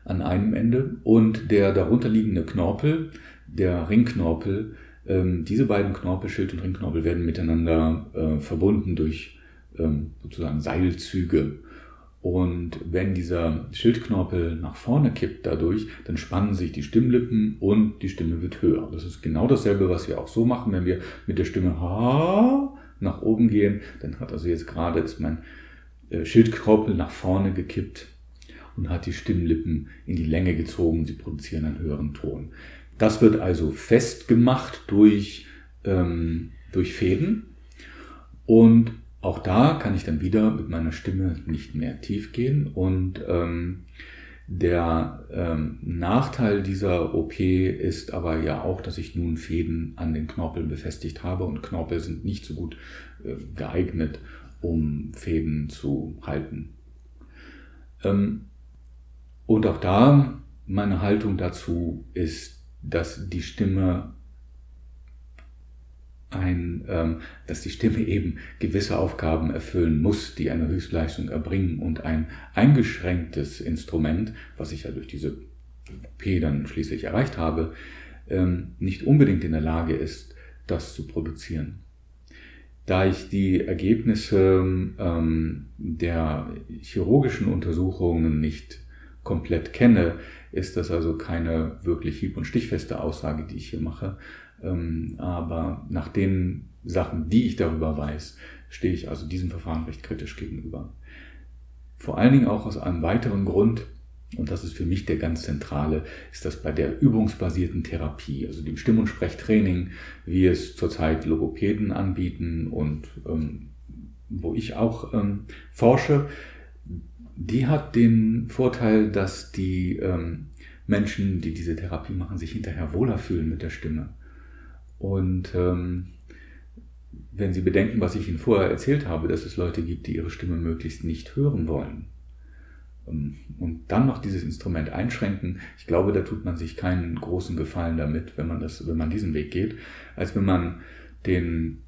an einem Ende und der darunterliegende Knorpel, der Ringknorpel, diese beiden Knorpel, Schild- und Ringknorpel, werden miteinander äh, verbunden durch sozusagen Seilzüge. Und wenn dieser Schildknorpel nach vorne kippt dadurch, dann spannen sich die Stimmlippen und die Stimme wird höher. Das ist genau dasselbe, was wir auch so machen, wenn wir mit der Stimme ha nach oben gehen. Dann hat also jetzt gerade ist mein äh, Schildknorpel nach vorne gekippt und hat die Stimmlippen in die Länge gezogen. Sie produzieren einen höheren Ton. Das wird also festgemacht durch, ähm, durch Fäden und auch da kann ich dann wieder mit meiner Stimme nicht mehr tief gehen und ähm, der ähm, Nachteil dieser OP ist aber ja auch, dass ich nun Fäden an den Knorpeln befestigt habe und Knorpel sind nicht so gut äh, geeignet, um Fäden zu halten. Ähm, und auch da meine Haltung dazu ist, dass die Stimme ein, ähm, dass die Stimme eben gewisse Aufgaben erfüllen muss, die eine Höchstleistung erbringen und ein eingeschränktes Instrument, was ich ja durch diese P dann schließlich erreicht habe, ähm, nicht unbedingt in der Lage ist, das zu produzieren. Da ich die Ergebnisse ähm, der chirurgischen Untersuchungen nicht komplett kenne, ist das also keine wirklich hieb- und stichfeste Aussage, die ich hier mache, ähm, aber nach den Sachen, die ich darüber weiß, stehe ich also diesem Verfahren recht kritisch gegenüber. Vor allen Dingen auch aus einem weiteren Grund, und das ist für mich der ganz zentrale, ist das bei der übungsbasierten Therapie, also dem Stimm- und Sprechtraining, wie es zurzeit Logopäden anbieten und ähm, wo ich auch ähm, forsche, die hat den Vorteil, dass die ähm, Menschen, die diese Therapie machen, sich hinterher wohler fühlen mit der Stimme. Und ähm, wenn Sie bedenken, was ich Ihnen vorher erzählt habe, dass es Leute gibt, die ihre Stimme möglichst nicht hören wollen, ähm, und dann noch dieses Instrument einschränken, ich glaube, da tut man sich keinen großen Gefallen damit, wenn man das, wenn man diesen Weg geht, als wenn man den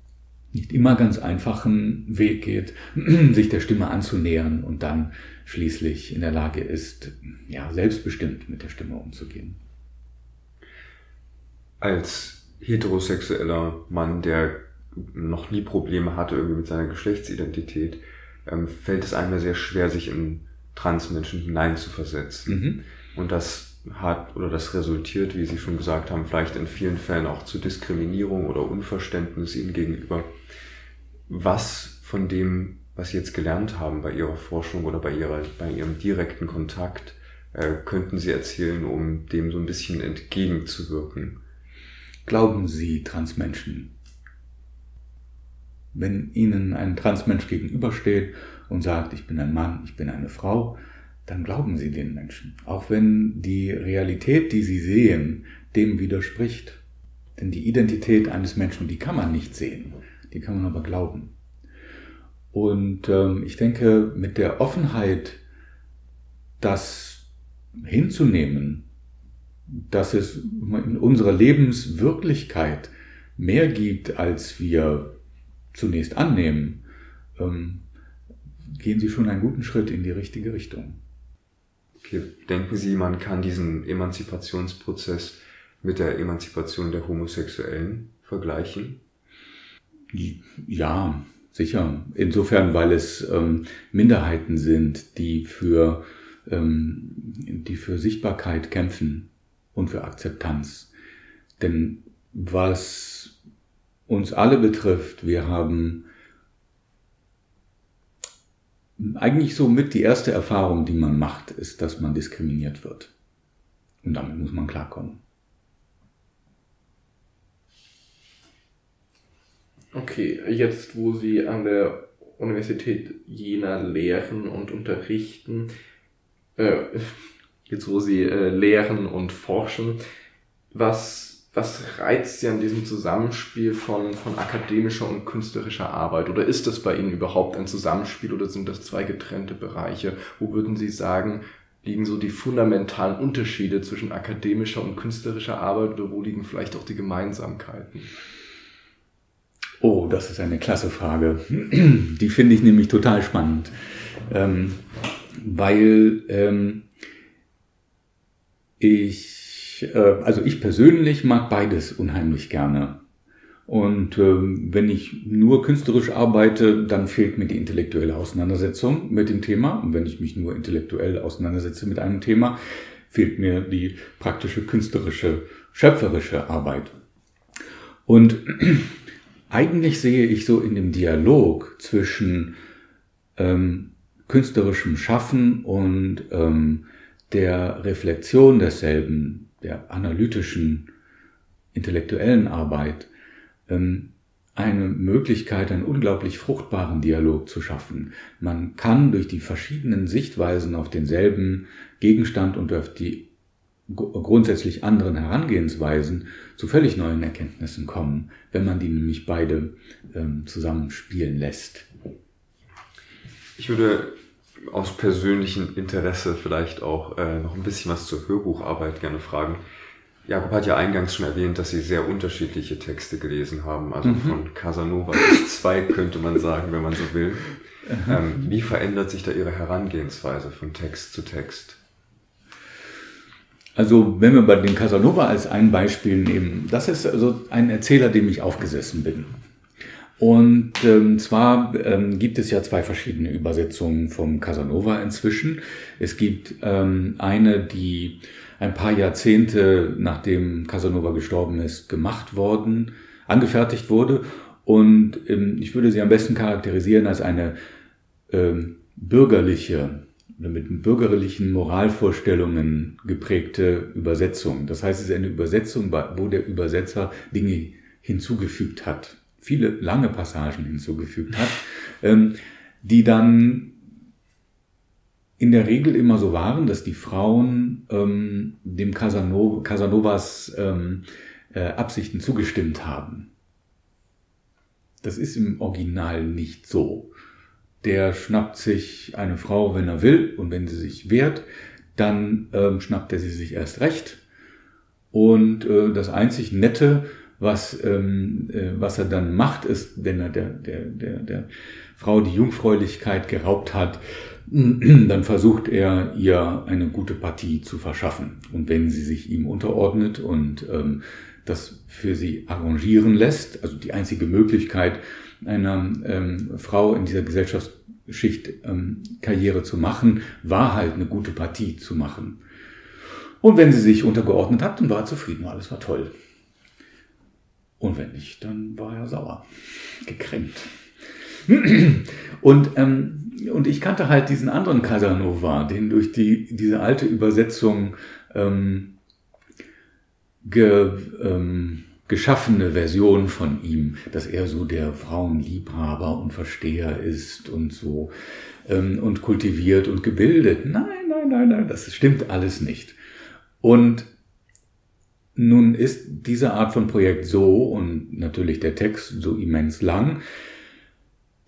nicht immer ganz einfachen Weg geht, sich der Stimme anzunähern und dann schließlich in der Lage ist, ja, selbstbestimmt mit der Stimme umzugehen. Als heterosexueller Mann, der noch nie Probleme hatte irgendwie mit seiner Geschlechtsidentität, ähm, fällt es einem sehr schwer, sich in Transmenschen hineinzuversetzen. Mhm. Und das hat oder das resultiert, wie Sie schon gesagt haben, vielleicht in vielen Fällen auch zu Diskriminierung oder Unverständnis ihnen gegenüber. Was von dem, was Sie jetzt gelernt haben bei Ihrer Forschung oder bei, ihrer, bei Ihrem direkten Kontakt äh, könnten Sie erzählen, um dem so ein bisschen entgegenzuwirken? Glauben Sie Transmenschen? Wenn Ihnen ein Transmensch gegenübersteht und sagt, ich bin ein Mann, ich bin eine Frau, dann glauben Sie den Menschen. Auch wenn die Realität, die Sie sehen, dem widerspricht. Denn die Identität eines Menschen, die kann man nicht sehen, die kann man aber glauben. Und ähm, ich denke, mit der Offenheit, das hinzunehmen, dass es in unserer Lebenswirklichkeit mehr gibt, als wir zunächst annehmen, ähm, gehen Sie schon einen guten Schritt in die richtige Richtung. Okay. Denken Sie, man kann diesen Emanzipationsprozess mit der Emanzipation der Homosexuellen vergleichen? Ja, sicher. Insofern, weil es ähm, Minderheiten sind, die für, ähm, die für Sichtbarkeit kämpfen und für Akzeptanz. Denn was uns alle betrifft, wir haben eigentlich so mit die erste Erfahrung, die man macht, ist, dass man diskriminiert wird. Und damit muss man klarkommen. Okay, jetzt wo Sie an der Universität Jena lehren und unterrichten, äh, jetzt wo Sie äh, lehren und forschen, was, was reizt Sie an diesem Zusammenspiel von, von akademischer und künstlerischer Arbeit? Oder ist das bei Ihnen überhaupt ein Zusammenspiel oder sind das zwei getrennte Bereiche? Wo würden Sie sagen, liegen so die fundamentalen Unterschiede zwischen akademischer und künstlerischer Arbeit oder wo liegen vielleicht auch die Gemeinsamkeiten? Oh, das ist eine klasse Frage. Die finde ich nämlich total spannend, ähm, weil ähm, ich, äh, also ich persönlich mag beides unheimlich gerne. Und ähm, wenn ich nur künstlerisch arbeite, dann fehlt mir die intellektuelle Auseinandersetzung mit dem Thema. Und wenn ich mich nur intellektuell auseinandersetze mit einem Thema, fehlt mir die praktische künstlerische, schöpferische Arbeit. Und eigentlich sehe ich so in dem Dialog zwischen ähm, künstlerischem Schaffen und ähm, der Reflexion desselben, der analytischen, intellektuellen Arbeit, ähm, eine Möglichkeit, einen unglaublich fruchtbaren Dialog zu schaffen. Man kann durch die verschiedenen Sichtweisen auf denselben Gegenstand und auf die grundsätzlich anderen Herangehensweisen zu völlig neuen Erkenntnissen kommen, wenn man die nämlich beide ähm, zusammenspielen lässt. Ich würde aus persönlichem Interesse vielleicht auch äh, noch ein bisschen was zur Hörbucharbeit gerne fragen. Jakob hat ja eingangs schon erwähnt, dass Sie sehr unterschiedliche Texte gelesen haben. Also mhm. von Casanova bis zwei könnte man sagen, wenn man so will. Ähm, wie verändert sich da Ihre Herangehensweise von Text zu Text? Also wenn wir bei den Casanova als ein Beispiel nehmen, das ist also ein Erzähler, dem ich aufgesessen bin. Und ähm, zwar ähm, gibt es ja zwei verschiedene Übersetzungen vom Casanova inzwischen. Es gibt ähm, eine, die ein paar Jahrzehnte nachdem Casanova gestorben ist, gemacht worden, angefertigt wurde. Und ähm, ich würde sie am besten charakterisieren als eine ähm, bürgerliche mit bürgerlichen Moralvorstellungen geprägte Übersetzung. Das heißt, es ist eine Übersetzung, wo der Übersetzer Dinge hinzugefügt hat, viele lange Passagen hinzugefügt hat, ähm, die dann in der Regel immer so waren, dass die Frauen ähm, dem Casanova, Casanovas ähm, äh, Absichten zugestimmt haben. Das ist im Original nicht so der schnappt sich eine Frau, wenn er will, und wenn sie sich wehrt, dann ähm, schnappt er sie sich erst recht. Und äh, das einzig Nette, was, ähm, äh, was er dann macht, ist, wenn er der, der, der, der Frau die Jungfräulichkeit geraubt hat, dann versucht er ihr eine gute Partie zu verschaffen. Und wenn sie sich ihm unterordnet und ähm, das für sie arrangieren lässt, also die einzige Möglichkeit, einer ähm, Frau in dieser Gesellschaftsschicht ähm, Karriere zu machen, war halt eine gute Partie zu machen. Und wenn sie sich untergeordnet hat, dann war er zufrieden, alles war toll. Und wenn nicht, dann war er sauer, gekränkt. Und ähm, und ich kannte halt diesen anderen Casanova, den durch die, diese alte Übersetzung ähm, ge, ähm, geschaffene Version von ihm, dass er so der Frauenliebhaber und Versteher ist und so ähm, und kultiviert und gebildet. Nein, nein, nein, nein, das stimmt alles nicht. Und nun ist diese Art von Projekt so und natürlich der Text so immens lang,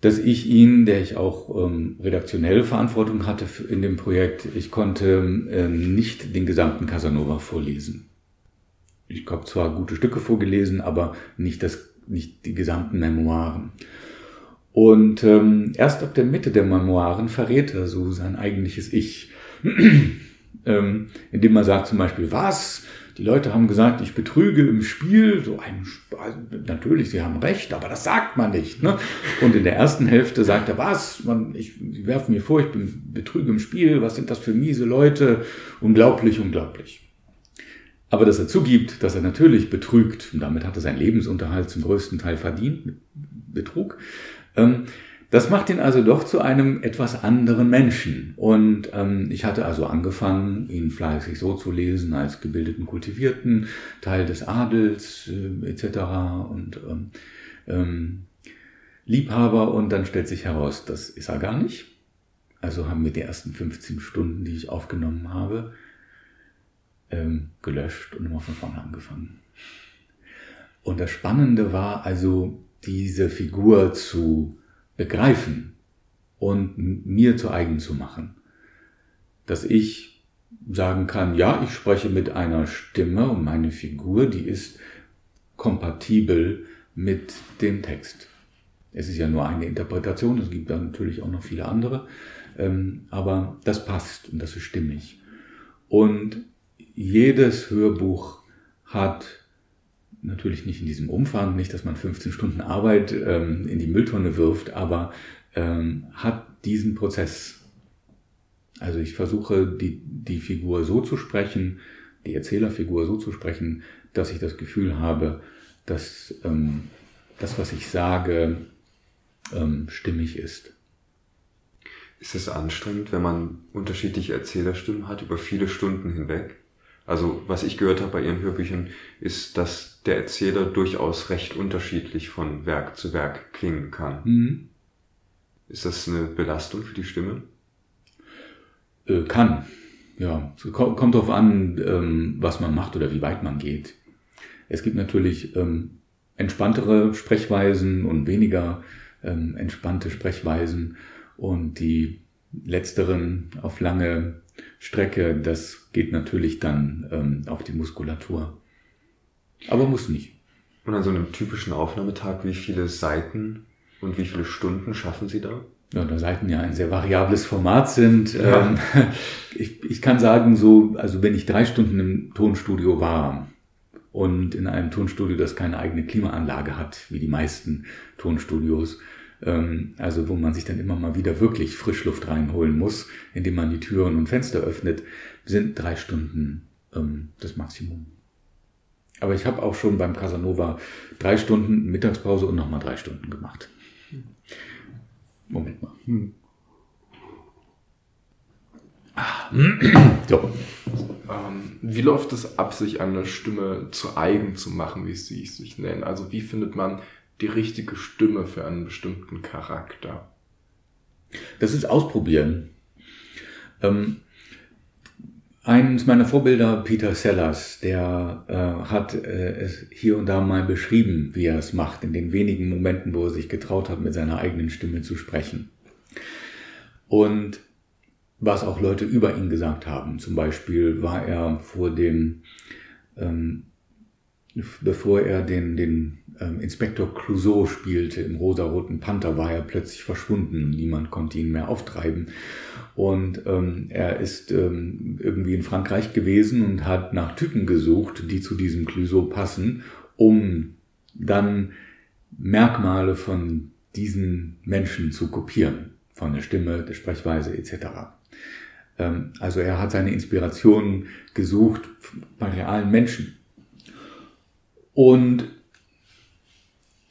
dass ich ihn, der ich auch ähm, redaktionelle Verantwortung hatte in dem Projekt, ich konnte ähm, nicht den gesamten Casanova vorlesen. Ich habe zwar gute Stücke vorgelesen, aber nicht, das, nicht die gesamten Memoiren. Und ähm, erst ab der Mitte der Memoiren verrät er so sein eigentliches Ich. ähm, indem man sagt zum Beispiel, was? Die Leute haben gesagt, ich betrüge im Spiel. So ein, natürlich, sie haben recht, aber das sagt man nicht. Ne? Und in der ersten Hälfte sagt er, was? Man, ich, sie mir vor, ich bin betrüge im Spiel. Was sind das für miese Leute? Unglaublich, unglaublich. Aber dass er zugibt, dass er natürlich betrügt, und damit hat er seinen Lebensunterhalt zum größten Teil verdient, Betrug, ähm, das macht ihn also doch zu einem etwas anderen Menschen. Und ähm, ich hatte also angefangen, ihn fleißig so zu lesen als gebildeten, kultivierten Teil des Adels äh, etc. und ähm, ähm, Liebhaber. Und dann stellt sich heraus, das ist er gar nicht. Also haben wir die ersten 15 Stunden, die ich aufgenommen habe, ähm, gelöscht und immer von vorne angefangen. Und das Spannende war also, diese Figur zu begreifen und mir zu eigen zu machen. Dass ich sagen kann, ja, ich spreche mit einer Stimme und meine Figur, die ist kompatibel mit dem Text. Es ist ja nur eine Interpretation, es gibt dann natürlich auch noch viele andere, ähm, aber das passt und das ist stimmig. Und jedes Hörbuch hat natürlich nicht in diesem Umfang, nicht, dass man 15 Stunden Arbeit ähm, in die Mülltonne wirft, aber ähm, hat diesen Prozess. Also ich versuche die, die Figur so zu sprechen, die Erzählerfigur so zu sprechen, dass ich das Gefühl habe, dass ähm, das, was ich sage, ähm, stimmig ist. Ist es anstrengend, wenn man unterschiedliche Erzählerstimmen hat über viele Stunden hinweg? Also was ich gehört habe bei Ihren Hörbüchern, ist, dass der Erzähler durchaus recht unterschiedlich von Werk zu Werk klingen kann. Mhm. Ist das eine Belastung für die Stimme? Äh, kann. Ja, kommt darauf an, ähm, was man macht oder wie weit man geht. Es gibt natürlich ähm, entspanntere Sprechweisen und weniger ähm, entspannte Sprechweisen und die letzteren auf lange Strecke, das geht natürlich dann ähm, auf die Muskulatur. Aber muss nicht. Und an so einem typischen Aufnahmetag, wie viele Seiten und wie viele Stunden schaffen Sie da? Ja, da Seiten ja ein sehr variables Format sind. Ja. Ähm, ich, ich kann sagen, so, also wenn ich drei Stunden im Tonstudio war und in einem Tonstudio, das keine eigene Klimaanlage hat, wie die meisten Tonstudios, ähm, also wo man sich dann immer mal wieder wirklich Frischluft reinholen muss, indem man die Türen und Fenster öffnet, sind drei Stunden ähm, das Maximum. Aber ich habe auch schon beim Casanova drei Stunden Mittagspause und nochmal drei Stunden gemacht. Moment mal. Hm. Ah. So. Ähm, wie läuft es ab, sich eine Stimme zu eigen zu machen, wie Sie es sich nennen? Also wie findet man die richtige Stimme für einen bestimmten Charakter? Das ist Ausprobieren. Ähm, eines meiner Vorbilder, Peter Sellers, der äh, hat äh, es hier und da mal beschrieben, wie er es macht, in den wenigen Momenten, wo er sich getraut hat, mit seiner eigenen Stimme zu sprechen. Und was auch Leute über ihn gesagt haben. Zum Beispiel war er vor dem ähm, bevor er den, den ähm, Inspektor Clouseau spielte im rosaroten Panther, war er plötzlich verschwunden. Niemand konnte ihn mehr auftreiben. Und ähm, er ist ähm, irgendwie in Frankreich gewesen und hat nach Typen gesucht, die zu diesem Clouseau passen, um dann Merkmale von diesen Menschen zu kopieren, von der Stimme, der Sprechweise etc. Ähm, also er hat seine Inspirationen gesucht bei realen Menschen. Und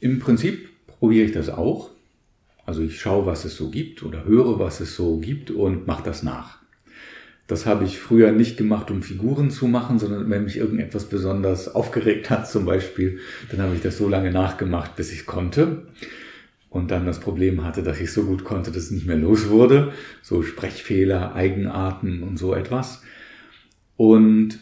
im Prinzip probiere ich das auch. Also ich schaue, was es so gibt oder höre, was es so gibt und mache das nach. Das habe ich früher nicht gemacht, um Figuren zu machen, sondern wenn mich irgendetwas besonders aufgeregt hat zum Beispiel, dann habe ich das so lange nachgemacht, bis ich konnte. Und dann das Problem hatte, dass ich so gut konnte, dass es nicht mehr los wurde. So Sprechfehler, Eigenarten und so etwas. Und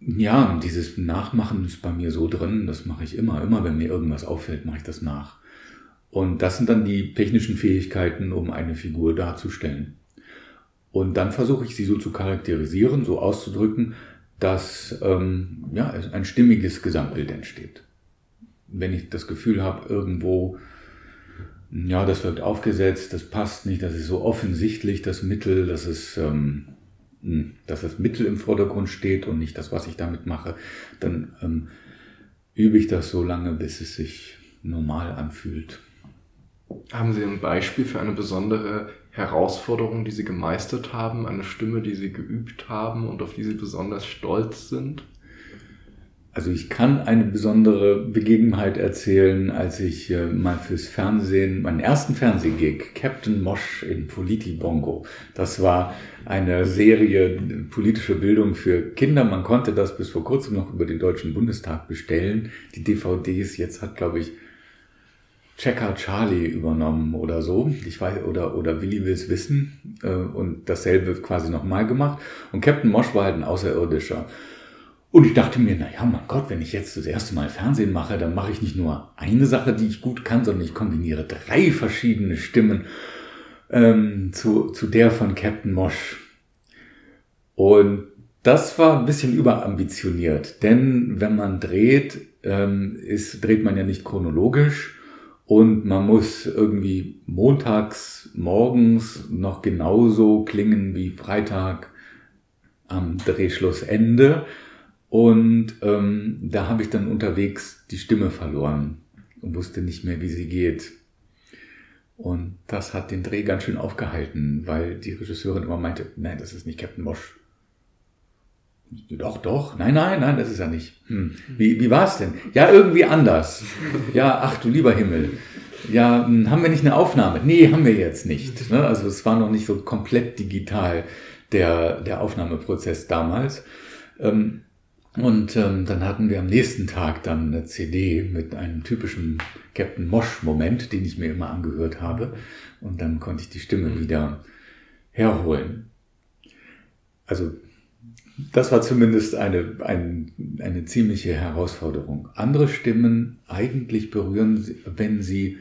ja, dieses Nachmachen ist bei mir so drin, das mache ich immer. Immer wenn mir irgendwas auffällt, mache ich das nach. Und das sind dann die technischen Fähigkeiten, um eine Figur darzustellen. Und dann versuche ich sie so zu charakterisieren, so auszudrücken, dass ähm, ja, ein stimmiges Gesamtbild entsteht. Wenn ich das Gefühl habe, irgendwo, ja, das wird aufgesetzt, das passt nicht, das ist so offensichtlich das Mittel, dass es, ähm, hm, dass das Mittel im Vordergrund steht und nicht das, was ich damit mache, dann ähm, übe ich das so lange, bis es sich normal anfühlt. Haben Sie ein Beispiel für eine besondere Herausforderung, die Sie gemeistert haben, eine Stimme, die Sie geübt haben und auf die Sie besonders stolz sind? Also ich kann eine besondere Begebenheit erzählen, als ich äh, mal fürs Fernsehen, meinen ersten Fernsehgig, Captain Mosch in Politi Bongo. Das war eine Serie politische Bildung für Kinder. Man konnte das bis vor kurzem noch über den Deutschen Bundestag bestellen. Die DVDs, jetzt hat, glaube ich, Checker Charlie übernommen oder so. Ich weiß, oder, oder Willi will's wissen äh, und dasselbe quasi nochmal gemacht. Und Captain Mosch war halt ein Außerirdischer. Und ich dachte mir, na ja, mein Gott, wenn ich jetzt das erste Mal Fernsehen mache, dann mache ich nicht nur eine Sache, die ich gut kann, sondern ich kombiniere drei verschiedene Stimmen ähm, zu, zu der von Captain Mosch. Und das war ein bisschen überambitioniert, denn wenn man dreht, ähm, ist, dreht man ja nicht chronologisch, und man muss irgendwie montags morgens noch genauso klingen wie Freitag am Drehschlussende. Und ähm, da habe ich dann unterwegs die Stimme verloren und wusste nicht mehr, wie sie geht. Und das hat den Dreh ganz schön aufgehalten, weil die Regisseurin immer meinte, nein, das ist nicht Captain Mosch. Doch, doch. Nein, nein, nein, das ist er nicht. Hm. Wie, wie war es denn? Ja, irgendwie anders. Ja, ach du lieber Himmel. Ja, hm, haben wir nicht eine Aufnahme? Nee, haben wir jetzt nicht. Ne? Also es war noch nicht so komplett digital, der, der Aufnahmeprozess damals. Ähm, und ähm, dann hatten wir am nächsten Tag dann eine CD mit einem typischen Captain Mosch-Moment, den ich mir immer angehört habe. Und dann konnte ich die Stimme wieder herholen. Also das war zumindest eine, ein, eine ziemliche Herausforderung. Andere Stimmen eigentlich berühren, wenn sie,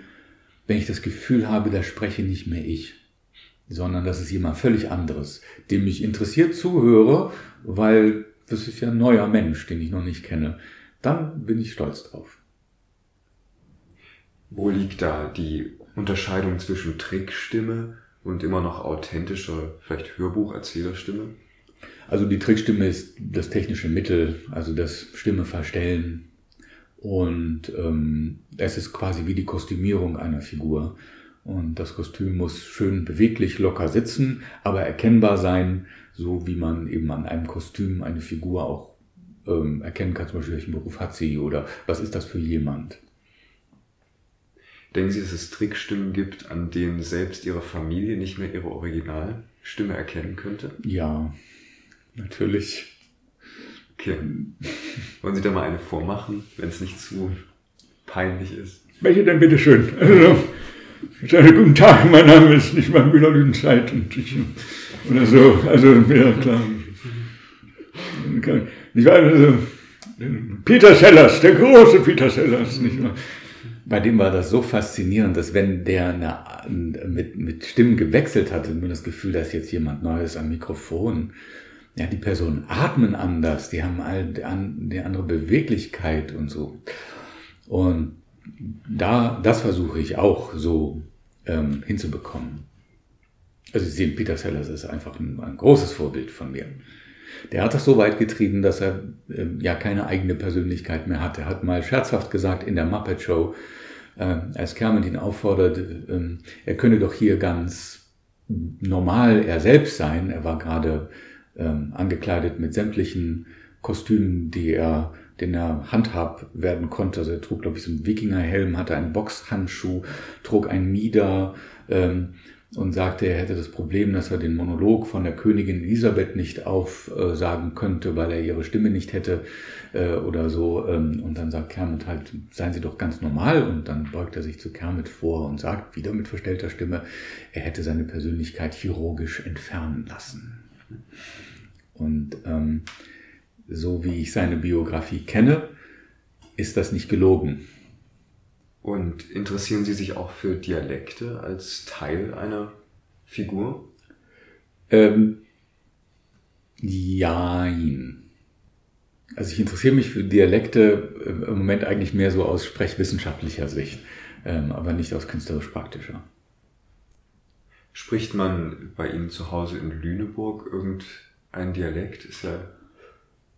wenn ich das Gefühl habe, da spreche nicht mehr ich, sondern das ist jemand völlig anderes, dem ich interessiert zuhöre, weil das ist ja ein neuer Mensch, den ich noch nicht kenne. Dann bin ich stolz drauf. Wo liegt da die Unterscheidung zwischen Trickstimme und immer noch authentischer, vielleicht Hörbucherzählerstimme? Also die Trickstimme ist das technische Mittel, also das Stimme verstellen. Und ähm, es ist quasi wie die Kostümierung einer Figur. Und das Kostüm muss schön beweglich, locker sitzen, aber erkennbar sein, so wie man eben an einem Kostüm eine Figur auch ähm, erkennen kann, zum Beispiel welchen Beruf hat sie oder was ist das für jemand. Denken Sie, dass es Trickstimmen gibt, an denen selbst Ihre Familie nicht mehr ihre Originalstimme erkennen könnte? Ja, Natürlich. Okay. Wollen Sie da mal eine vormachen, wenn es nicht zu peinlich ist? Welche denn bitte Also, schönen guten Tag, mein Name ist nicht mal Müller Lüdenscheid und ich, oder so. Also, ja, klar. Ich war, also, Peter Sellers, der große Peter Sellers, nicht wahr? Bei dem war das so faszinierend, dass wenn der eine, mit, mit Stimmen gewechselt hatte, nur das Gefühl, dass jetzt jemand Neues am Mikrofon ja, die Personen atmen anders, die haben all die andere Beweglichkeit und so. Und da, das versuche ich auch so ähm, hinzubekommen. Also Sie sehen, Peter Sellers ist einfach ein, ein, großes Vorbild von mir. Der hat das so weit getrieben, dass er äh, ja keine eigene Persönlichkeit mehr hat. Er hat mal scherzhaft gesagt in der Muppet Show, äh, als Kermit ihn auffordert, äh, er könne doch hier ganz normal er selbst sein. Er war gerade ähm, angekleidet mit sämtlichen Kostümen, die er den er handhab werden konnte. Also er trug, glaube ich, so einen Wikingerhelm, hatte einen Boxhandschuh, trug ein Mieder ähm, und sagte, er hätte das Problem, dass er den Monolog von der Königin Elisabeth nicht aufsagen könnte, weil er ihre Stimme nicht hätte äh, oder so. Ähm, und dann sagt Kermit halt, seien Sie doch ganz normal. Und dann beugt er sich zu Kermit vor und sagt, wieder mit verstellter Stimme, er hätte seine Persönlichkeit chirurgisch entfernen lassen. Und ähm, so wie ich seine Biografie kenne, ist das nicht gelogen. Und interessieren Sie sich auch für Dialekte als Teil einer Figur? Ähm, jein. Also ich interessiere mich für Dialekte äh, im Moment eigentlich mehr so aus sprechwissenschaftlicher Sicht, ähm, aber nicht aus künstlerisch-praktischer. Spricht man bei Ihnen zu Hause in Lüneburg irgendein Dialekt? Ist ja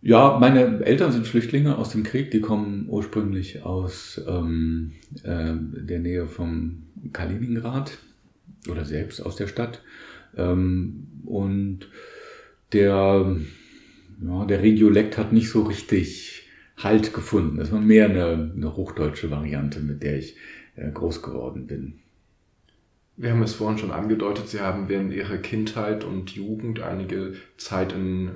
ja, meine Eltern sind Flüchtlinge aus dem Krieg. Die kommen ursprünglich aus ähm, äh, der Nähe vom Kaliningrad oder selbst aus der Stadt. Ähm, und der, ja, der Regiolekt hat nicht so richtig Halt gefunden. Das war mehr eine, eine hochdeutsche Variante, mit der ich äh, groß geworden bin. Wir haben es vorhin schon angedeutet, Sie haben während Ihrer Kindheit und Jugend einige Zeit in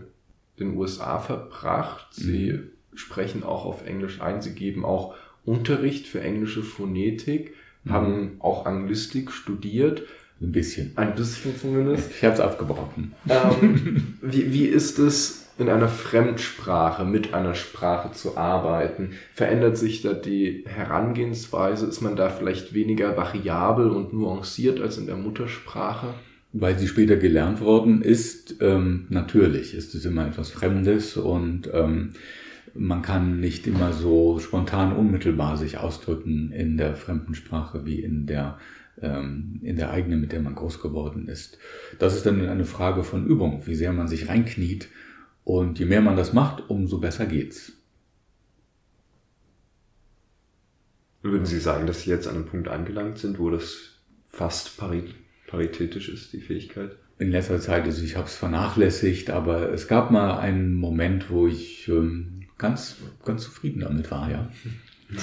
den USA verbracht. Sie mhm. sprechen auch auf Englisch ein. Sie geben auch Unterricht für englische Phonetik, mhm. haben auch Anglistik studiert. Ein bisschen. Ein bisschen zumindest. Ich habe es abgebrochen. Ähm, wie, wie ist es, in einer Fremdsprache mit einer Sprache zu arbeiten? Verändert sich da die Herangehensweise? Ist man da vielleicht weniger variabel und nuanciert als in der Muttersprache? Weil sie später gelernt worden ist, ähm, natürlich ist es immer etwas Fremdes und ähm, man kann nicht immer so spontan unmittelbar sich ausdrücken in der fremden Sprache wie in der ähm, in der eigenen, mit der man groß geworden ist. Das ist dann eine Frage von Übung, wie sehr man sich reinkniet und je mehr man das macht, umso besser geht's. Würden Sie sagen, dass Sie jetzt an einem Punkt angelangt sind, wo das fast pari paritätisch ist, die Fähigkeit? In letzter Zeit, also ich habe es vernachlässigt, aber es gab mal einen Moment, wo ich ähm, ganz, ganz zufrieden damit war, ja.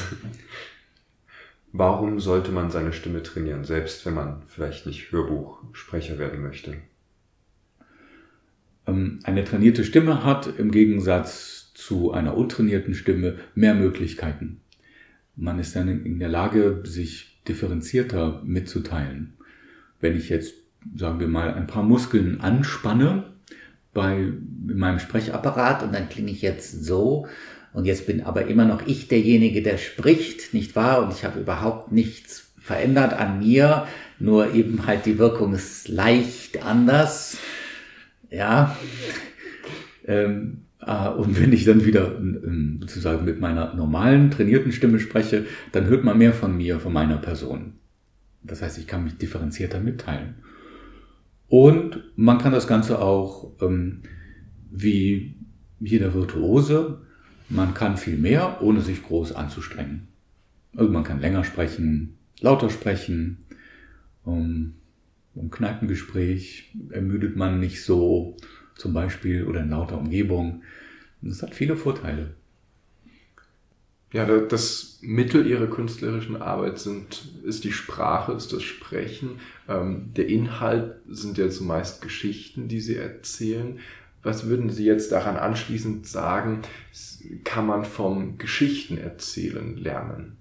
Warum sollte man seine Stimme trainieren, selbst wenn man vielleicht nicht Hörbuchsprecher werden möchte? Ähm, eine trainierte Stimme hat im Gegensatz zu einer untrainierten Stimme mehr Möglichkeiten. Man ist dann in der Lage, sich differenzierter mitzuteilen wenn ich jetzt, sagen wir mal, ein paar Muskeln anspanne bei meinem Sprechapparat und dann klinge ich jetzt so und jetzt bin aber immer noch ich derjenige, der spricht, nicht wahr? Und ich habe überhaupt nichts verändert an mir, nur eben halt die Wirkung ist leicht anders. Ja. Ähm, äh, und wenn ich dann wieder ähm, sozusagen mit meiner normalen, trainierten Stimme spreche, dann hört man mehr von mir, von meiner Person. Das heißt, ich kann mich differenzierter mitteilen. Und man kann das Ganze auch ähm, wie jeder Virtuose, man kann viel mehr, ohne sich groß anzustrengen. Also man kann länger sprechen, lauter sprechen. Um, Im Kneipengespräch ermüdet man nicht so, zum Beispiel, oder in lauter Umgebung. Das hat viele Vorteile ja, das Mittel ihrer künstlerischen Arbeit sind, ist die Sprache, ist das Sprechen. Ähm, der Inhalt sind ja zumeist Geschichten, die sie erzählen. Was würden Sie jetzt daran anschließend sagen, kann man vom Geschichtenerzählen lernen?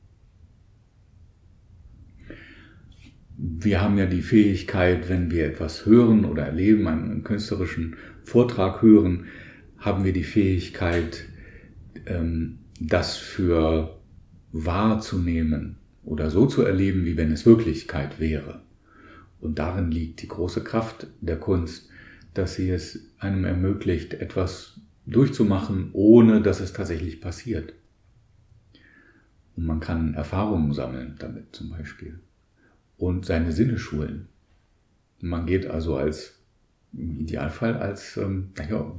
Wir haben ja die Fähigkeit, wenn wir etwas hören oder erleben, einen künstlerischen Vortrag hören, haben wir die Fähigkeit, ähm, das für wahrzunehmen oder so zu erleben, wie wenn es Wirklichkeit wäre. Und darin liegt die große Kraft der Kunst, dass sie es einem ermöglicht, etwas durchzumachen, ohne dass es tatsächlich passiert. Und man kann Erfahrungen sammeln damit zum Beispiel. Und seine Sinne schulen. Man geht also als im Idealfall als, ähm, naja,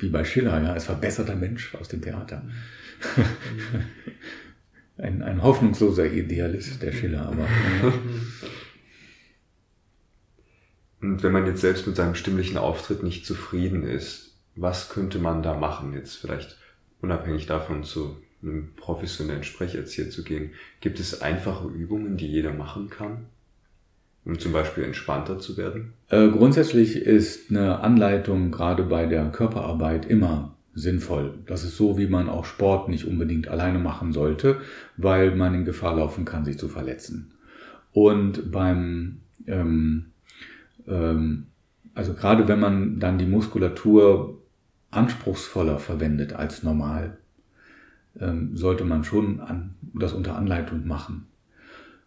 wie bei Schiller, ja, als verbesserter Mensch aus dem Theater. ein, ein hoffnungsloser Idealist, der Schiller, aber. Und wenn man jetzt selbst mit seinem stimmlichen Auftritt nicht zufrieden ist, was könnte man da machen? Jetzt vielleicht unabhängig davon zu einem professionellen Sprecherzieher zu gehen, gibt es einfache Übungen, die jeder machen kann, um zum Beispiel entspannter zu werden? Äh, grundsätzlich ist eine Anleitung gerade bei der Körperarbeit immer sinnvoll. Das ist so, wie man auch Sport nicht unbedingt alleine machen sollte, weil man in Gefahr laufen kann, sich zu verletzen. Und beim, ähm, ähm, also gerade wenn man dann die Muskulatur anspruchsvoller verwendet als normal, ähm, sollte man schon an, das unter Anleitung machen.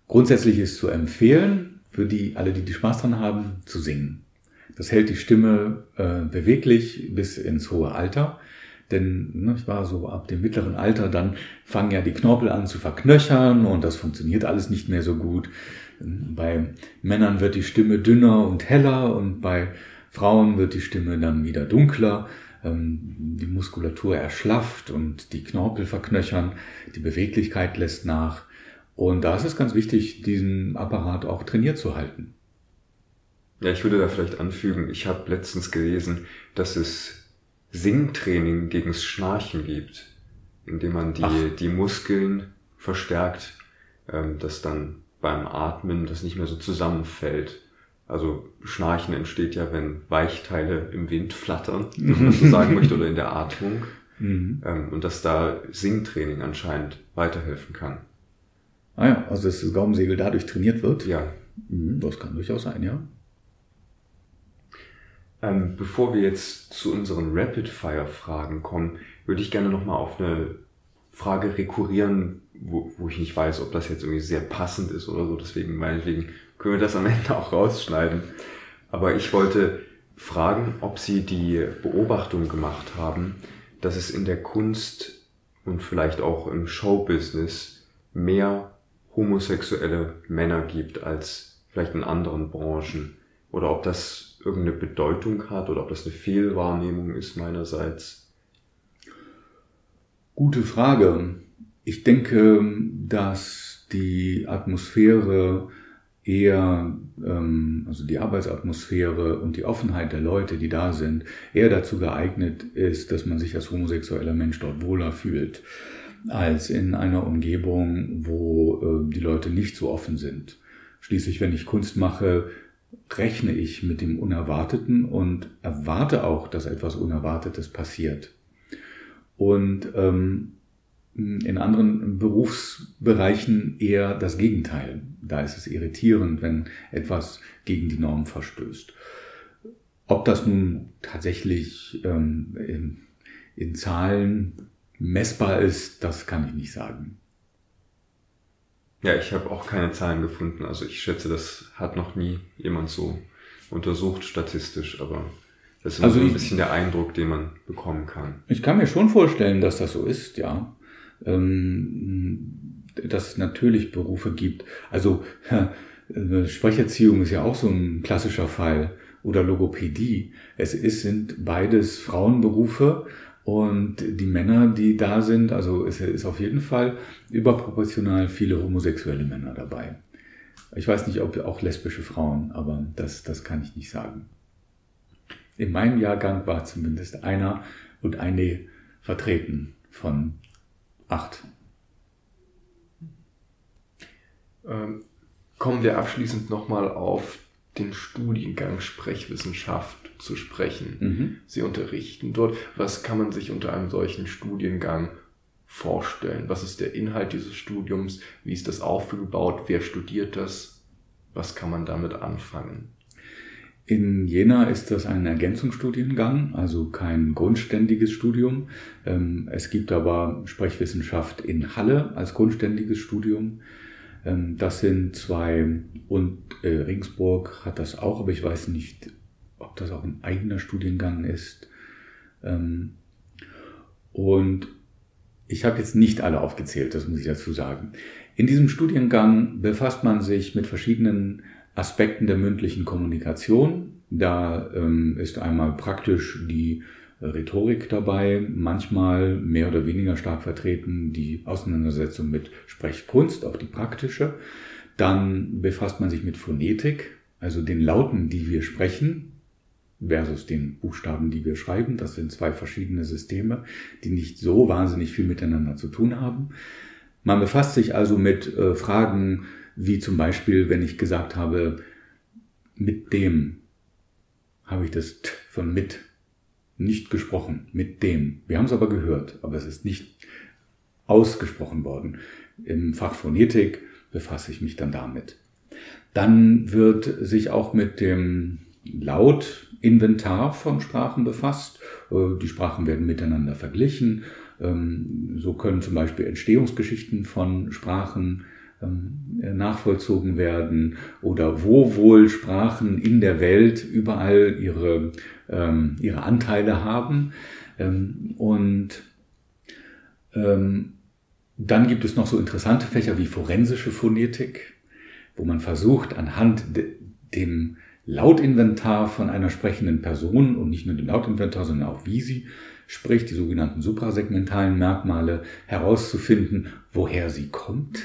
Grundsätzlich ist zu empfehlen, für die, alle, die, die Spaß dran haben, zu singen. Das hält die Stimme äh, beweglich bis ins hohe Alter. Denn ne, ich war so ab dem mittleren Alter, dann fangen ja die Knorpel an zu verknöchern und das funktioniert alles nicht mehr so gut. Bei Männern wird die Stimme dünner und heller und bei Frauen wird die Stimme dann wieder dunkler. Ähm, die Muskulatur erschlafft und die Knorpel verknöchern, die Beweglichkeit lässt nach. Und da ist es ganz wichtig, diesen Apparat auch trainiert zu halten. Ja, ich würde da vielleicht anfügen, ich habe letztens gelesen, dass es Singtraining gegens Schnarchen gibt, indem man die, die Muskeln verstärkt, ähm, dass dann beim Atmen das nicht mehr so zusammenfällt. Also Schnarchen entsteht ja, wenn Weichteile im Wind flattern, wenn man so sagen möchte, oder in der Atmung. Mhm. Ähm, und dass da Singtraining anscheinend weiterhelfen kann. Ah ja, also dass das Gaumensegel dadurch trainiert wird? Ja. Mhm, das kann durchaus sein, ja. Ähm, bevor wir jetzt zu unseren Rapid-Fire-Fragen kommen, würde ich gerne nochmal auf eine Frage rekurrieren, wo, wo ich nicht weiß, ob das jetzt irgendwie sehr passend ist oder so. Deswegen, meinetwegen können wir das am Ende auch rausschneiden. Aber ich wollte fragen, ob Sie die Beobachtung gemacht haben, dass es in der Kunst und vielleicht auch im Showbusiness mehr homosexuelle Männer gibt als vielleicht in anderen Branchen. Oder ob das irgendeine Bedeutung hat oder ob das eine Fehlwahrnehmung ist meinerseits. Gute Frage. Ich denke, dass die Atmosphäre eher, ähm, also die Arbeitsatmosphäre und die Offenheit der Leute, die da sind, eher dazu geeignet ist, dass man sich als homosexueller Mensch dort wohler fühlt, als in einer Umgebung, wo äh, die Leute nicht so offen sind. Schließlich, wenn ich Kunst mache, rechne ich mit dem Unerwarteten und erwarte auch, dass etwas Unerwartetes passiert. Und ähm, in anderen Berufsbereichen eher das Gegenteil. Da ist es irritierend, wenn etwas gegen die Norm verstößt. Ob das nun tatsächlich ähm, in, in Zahlen messbar ist, das kann ich nicht sagen. Ja, ich habe auch keine Zahlen gefunden. Also ich schätze, das hat noch nie jemand so untersucht statistisch, aber das ist also so ein bisschen der Eindruck, den man bekommen kann. Ich kann mir schon vorstellen, dass das so ist, ja ähm, dass es natürlich Berufe gibt. Also äh, Sprecherziehung ist ja auch so ein klassischer Fall oder Logopädie. Es ist, sind beides Frauenberufe und die Männer, die da sind, also es ist auf jeden Fall überproportional viele homosexuelle Männer dabei. Ich weiß nicht, ob auch lesbische Frauen, aber das, das kann ich nicht sagen. In meinem Jahrgang war zumindest einer und eine vertreten von acht. Ähm, kommen wir abschließend nochmal auf den Studiengang Sprechwissenschaft zu sprechen. Mhm. Sie unterrichten dort. Was kann man sich unter einem solchen Studiengang vorstellen? Was ist der Inhalt dieses Studiums? Wie ist das aufgebaut? Wer studiert das? Was kann man damit anfangen? In Jena ist das ein Ergänzungsstudiengang, also kein grundständiges Studium. Ähm, es gibt aber Sprechwissenschaft in Halle als grundständiges Studium. Ähm, das sind zwei und äh, Regensburg hat das auch, aber ich weiß nicht, ob das auch ein eigener Studiengang ist. Ähm, und ich habe jetzt nicht alle aufgezählt, das muss ich dazu sagen. In diesem Studiengang befasst man sich mit verschiedenen Aspekten der mündlichen Kommunikation. Da ähm, ist einmal praktisch die Rhetorik dabei, manchmal mehr oder weniger stark vertreten die Auseinandersetzung mit Sprechkunst, auch die praktische. Dann befasst man sich mit Phonetik, also den Lauten, die wir sprechen. Versus den Buchstaben, die wir schreiben. Das sind zwei verschiedene Systeme, die nicht so wahnsinnig viel miteinander zu tun haben. Man befasst sich also mit äh, Fragen wie zum Beispiel, wenn ich gesagt habe, mit dem, habe ich das T von mit nicht gesprochen, mit dem. Wir haben es aber gehört, aber es ist nicht ausgesprochen worden. Im Fach Phonetik befasse ich mich dann damit. Dann wird sich auch mit dem Lautinventar von Sprachen befasst. Äh, die Sprachen werden miteinander verglichen. Ähm, so können zum Beispiel Entstehungsgeschichten von Sprachen ähm, nachvollzogen werden oder wo wohl Sprachen in der Welt überall ihre, ähm, ihre Anteile haben. Und dann gibt es noch so interessante Fächer wie forensische Phonetik, wo man versucht, anhand dem Lautinventar von einer sprechenden Person und nicht nur dem Lautinventar, sondern auch wie sie spricht, die sogenannten suprasegmentalen Merkmale herauszufinden, woher sie kommt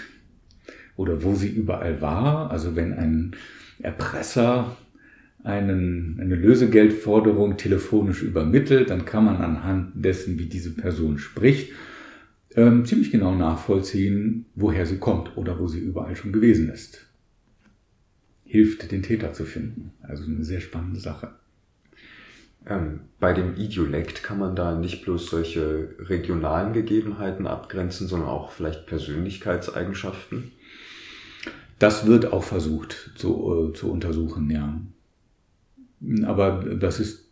oder wo sie überall war. Also wenn ein Erpresser einen, eine Lösegeldforderung telefonisch übermittelt, dann kann man anhand dessen, wie diese Person spricht, ähm, ziemlich genau nachvollziehen, woher sie kommt oder wo sie überall schon gewesen ist hilft, den Täter zu finden. Also eine sehr spannende Sache. Ähm, bei dem Idiolekt kann man da nicht bloß solche regionalen Gegebenheiten abgrenzen, sondern auch vielleicht Persönlichkeitseigenschaften? Das wird auch versucht zu, äh, zu untersuchen, ja. Aber das ist,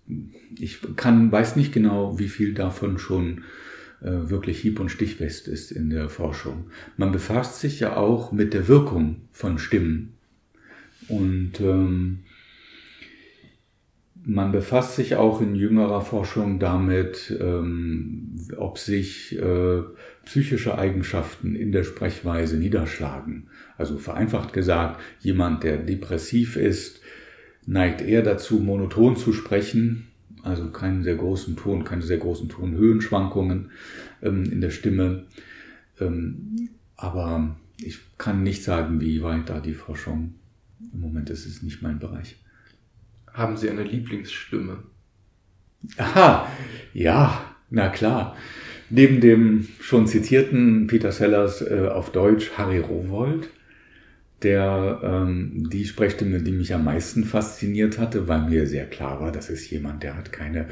ich kann, weiß nicht genau, wie viel davon schon äh, wirklich hieb- und stichfest ist in der Forschung. Man befasst sich ja auch mit der Wirkung von Stimmen und ähm, man befasst sich auch in jüngerer Forschung damit, ähm, ob sich äh, psychische Eigenschaften in der Sprechweise niederschlagen. Also vereinfacht gesagt, jemand, der depressiv ist, neigt eher dazu, monoton zu sprechen, also keinen sehr großen Ton, keine sehr großen Tonhöhenschwankungen ähm, in der Stimme. Ähm, aber ich kann nicht sagen, wie weit da die Forschung im Moment ist es nicht mein Bereich. Haben Sie eine Lieblingsstimme? Aha, ja, na klar. Neben dem schon zitierten Peter Sellers äh, auf Deutsch Harry Rowold, der ähm, die Sprechstimme, die mich am meisten fasziniert hatte, weil mir sehr klar war, das ist jemand, der hat keine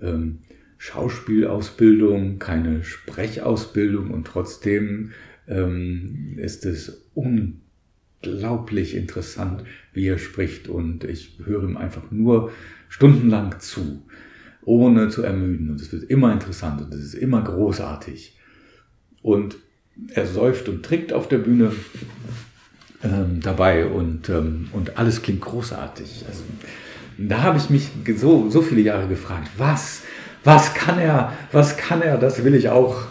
ähm, Schauspielausbildung, keine Sprechausbildung und trotzdem ähm, ist es unglaublich unglaublich interessant, wie er spricht und ich höre ihm einfach nur stundenlang zu, ohne zu ermüden und es wird immer interessant und es ist immer großartig. Und er säuft und trinkt auf der Bühne ähm, dabei und, ähm, und alles klingt großartig. Also, da habe ich mich so, so viele Jahre gefragt, was, was kann er, was kann er, das will ich auch.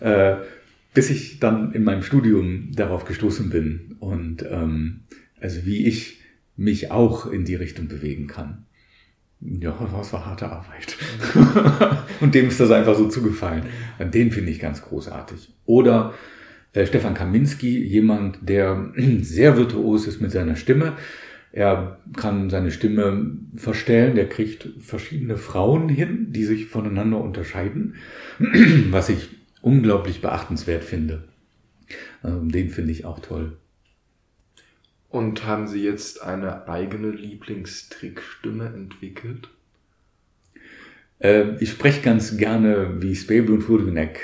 Äh, bis ich dann in meinem Studium darauf gestoßen bin und ähm, also wie ich mich auch in die Richtung bewegen kann. Ja, das war harte Arbeit. und dem ist das einfach so zugefallen. Den finde ich ganz großartig. Oder äh, Stefan Kaminski, jemand, der sehr virtuos ist mit seiner Stimme. Er kann seine Stimme verstellen, der kriegt verschiedene Frauen hin, die sich voneinander unterscheiden, was ich unglaublich beachtenswert finde. Ähm, den finde ich auch toll. Und haben Sie jetzt eine eigene Lieblingstrickstimme entwickelt? Äh, ich spreche ganz gerne wie Spebel und Hurgenek,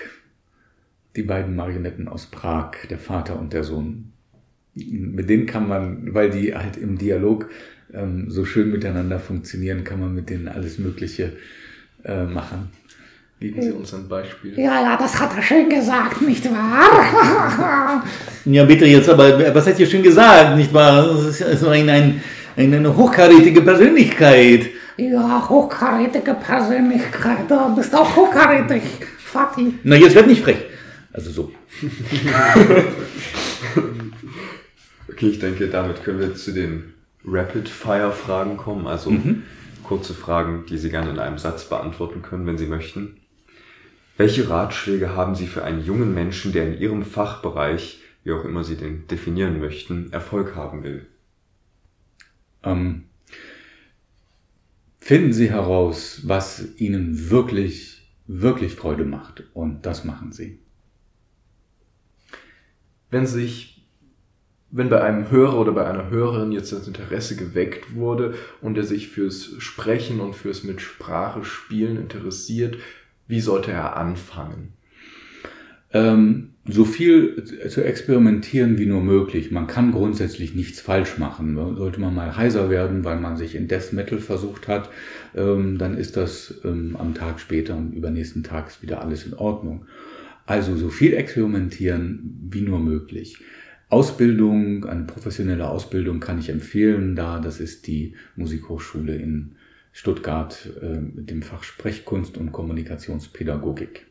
die beiden Marionetten aus Prag, der Vater und der Sohn. Mit denen kann man, weil die halt im Dialog ähm, so schön miteinander funktionieren, kann man mit denen alles Mögliche äh, machen. Geben Sie uns ein Beispiel. Ja, ja, das hat er schön gesagt, nicht wahr? ja, bitte jetzt, aber was hat ihr schön gesagt, nicht wahr? Das ist so ein, ein, eine hochkarätige Persönlichkeit. Ja, hochkarätige Persönlichkeit. Du bist auch hochkarätig, Fatih. Na, jetzt wird nicht frech. Also so. okay, ich denke, damit können wir zu den Rapid-Fire-Fragen kommen. Also mhm. kurze Fragen, die Sie gerne in einem Satz beantworten können, wenn Sie möchten. Welche Ratschläge haben Sie für einen jungen Menschen, der in Ihrem Fachbereich, wie auch immer Sie den definieren möchten, Erfolg haben will? Ähm, finden Sie heraus, was Ihnen wirklich, wirklich Freude macht. Und das machen Sie. Wenn sich, wenn bei einem Hörer oder bei einer Hörerin jetzt das Interesse geweckt wurde und er sich fürs Sprechen und fürs mit Sprache spielen interessiert, wie sollte er anfangen? Ähm, so viel zu experimentieren wie nur möglich. Man kann grundsätzlich nichts falsch machen. Sollte man mal heiser werden, weil man sich in Death Metal versucht hat, ähm, dann ist das ähm, am Tag später, am übernächsten Tag ist wieder alles in Ordnung. Also so viel experimentieren wie nur möglich. Ausbildung, eine professionelle Ausbildung kann ich empfehlen, da das ist die Musikhochschule in Stuttgart äh, mit dem Fach Sprechkunst und Kommunikationspädagogik.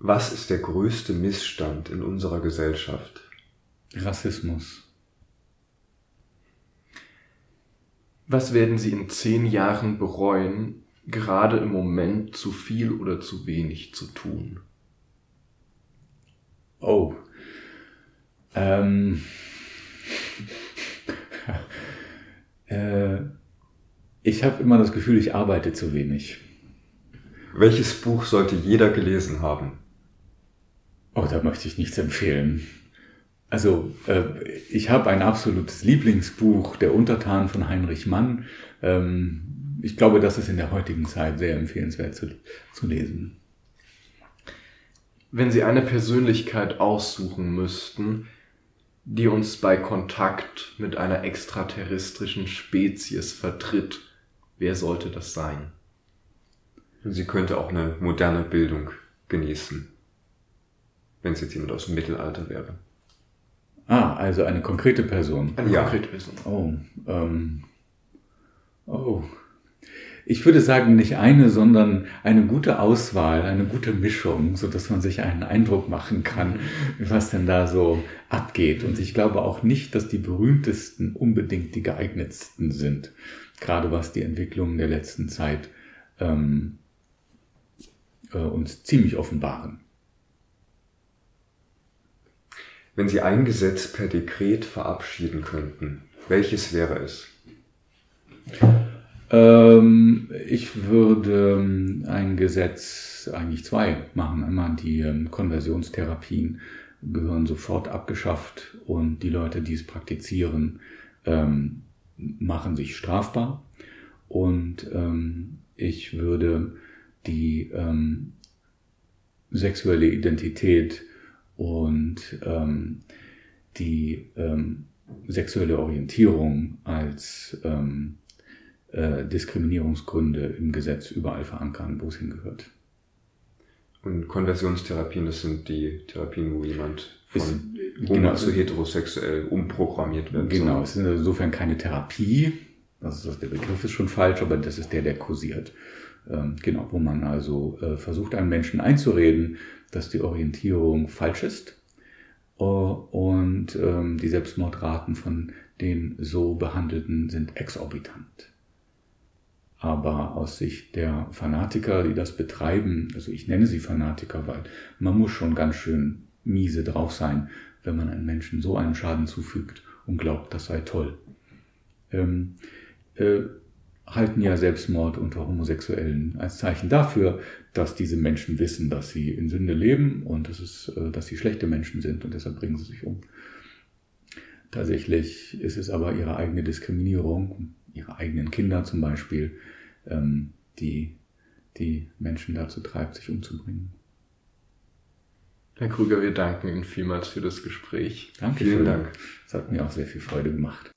Was ist der größte Missstand in unserer Gesellschaft? Rassismus. Was werden Sie in zehn Jahren bereuen, gerade im Moment zu viel oder zu wenig zu tun? Oh. Ähm. Äh, ich habe immer das Gefühl, ich arbeite zu wenig. Welches Buch sollte jeder gelesen haben? Oh, da möchte ich nichts empfehlen. Also, äh, ich habe ein absolutes Lieblingsbuch, Der Untertan von Heinrich Mann. Ähm, ich glaube, das ist in der heutigen Zeit sehr empfehlenswert zu, zu lesen. Wenn Sie eine Persönlichkeit aussuchen müssten, die uns bei Kontakt mit einer extraterrestrischen Spezies vertritt, wer sollte das sein? Sie könnte auch eine moderne Bildung genießen wenn es jetzt jemand aus dem Mittelalter wäre. Ah, also eine konkrete Person. Eine ja. konkrete Person. Oh, ähm, oh. Ich würde sagen, nicht eine, sondern eine gute Auswahl, eine gute Mischung, so dass man sich einen Eindruck machen kann, mhm. was denn da so abgeht. Und ich glaube auch nicht, dass die berühmtesten unbedingt die geeignetsten sind. Gerade was die Entwicklungen der letzten Zeit ähm, äh, uns ziemlich offenbaren. Wenn Sie ein Gesetz per Dekret verabschieden könnten, welches wäre es? Ähm, ich würde ähm, ein Gesetz, eigentlich zwei machen. Einmal die ähm, Konversionstherapien gehören sofort abgeschafft und die Leute, die es praktizieren, ähm, machen sich strafbar. Und ähm, ich würde die ähm, sexuelle Identität und ähm, die sexuelle Orientierung als ähm, äh, Diskriminierungsgründe im Gesetz überall verankern, wo es hingehört. Und Konversionstherapien, das sind die Therapien, wo jemand von ist, homo genau, zu heterosexuell umprogrammiert wird. Genau, es ist insofern keine Therapie, das ist, der Begriff ist schon falsch, aber das ist der, der kursiert. Ähm, genau, wo man also äh, versucht, einem Menschen einzureden, dass die Orientierung falsch ist äh, und ähm, die Selbstmordraten von den so Behandelten sind exorbitant. Aber aus Sicht der Fanatiker, die das betreiben, also ich nenne sie Fanatiker, weil man muss schon ganz schön miese drauf sein, wenn man einem Menschen so einen Schaden zufügt und glaubt, das sei toll. Ähm, äh, halten ja Selbstmord unter Homosexuellen als Zeichen dafür, dass diese Menschen wissen, dass sie in Sünde leben und dass, es, äh, dass sie schlechte Menschen sind und deshalb bringen sie sich um. Tatsächlich ist es aber ihre eigene Diskriminierung, ihre eigenen Kinder zum Beispiel, ähm, die die Menschen dazu treibt, sich umzubringen. Herr Krüger, wir danken Ihnen vielmals für das Gespräch. Danke, vielen Dank. Es hat mir auch sehr viel Freude gemacht.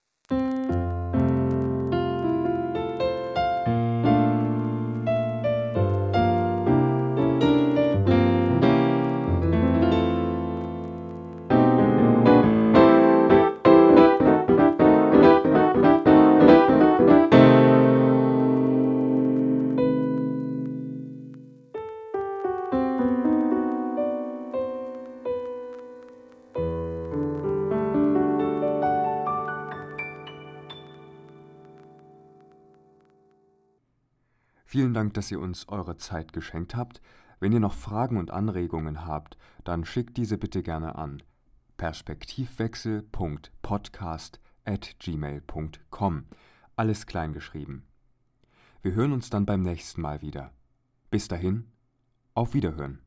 Dank, dass ihr uns eure Zeit geschenkt habt. Wenn ihr noch Fragen und Anregungen habt, dann schickt diese bitte gerne an perspektivwechsel.podcast at gmail.com. Alles klein geschrieben. Wir hören uns dann beim nächsten Mal wieder. Bis dahin, auf Wiederhören.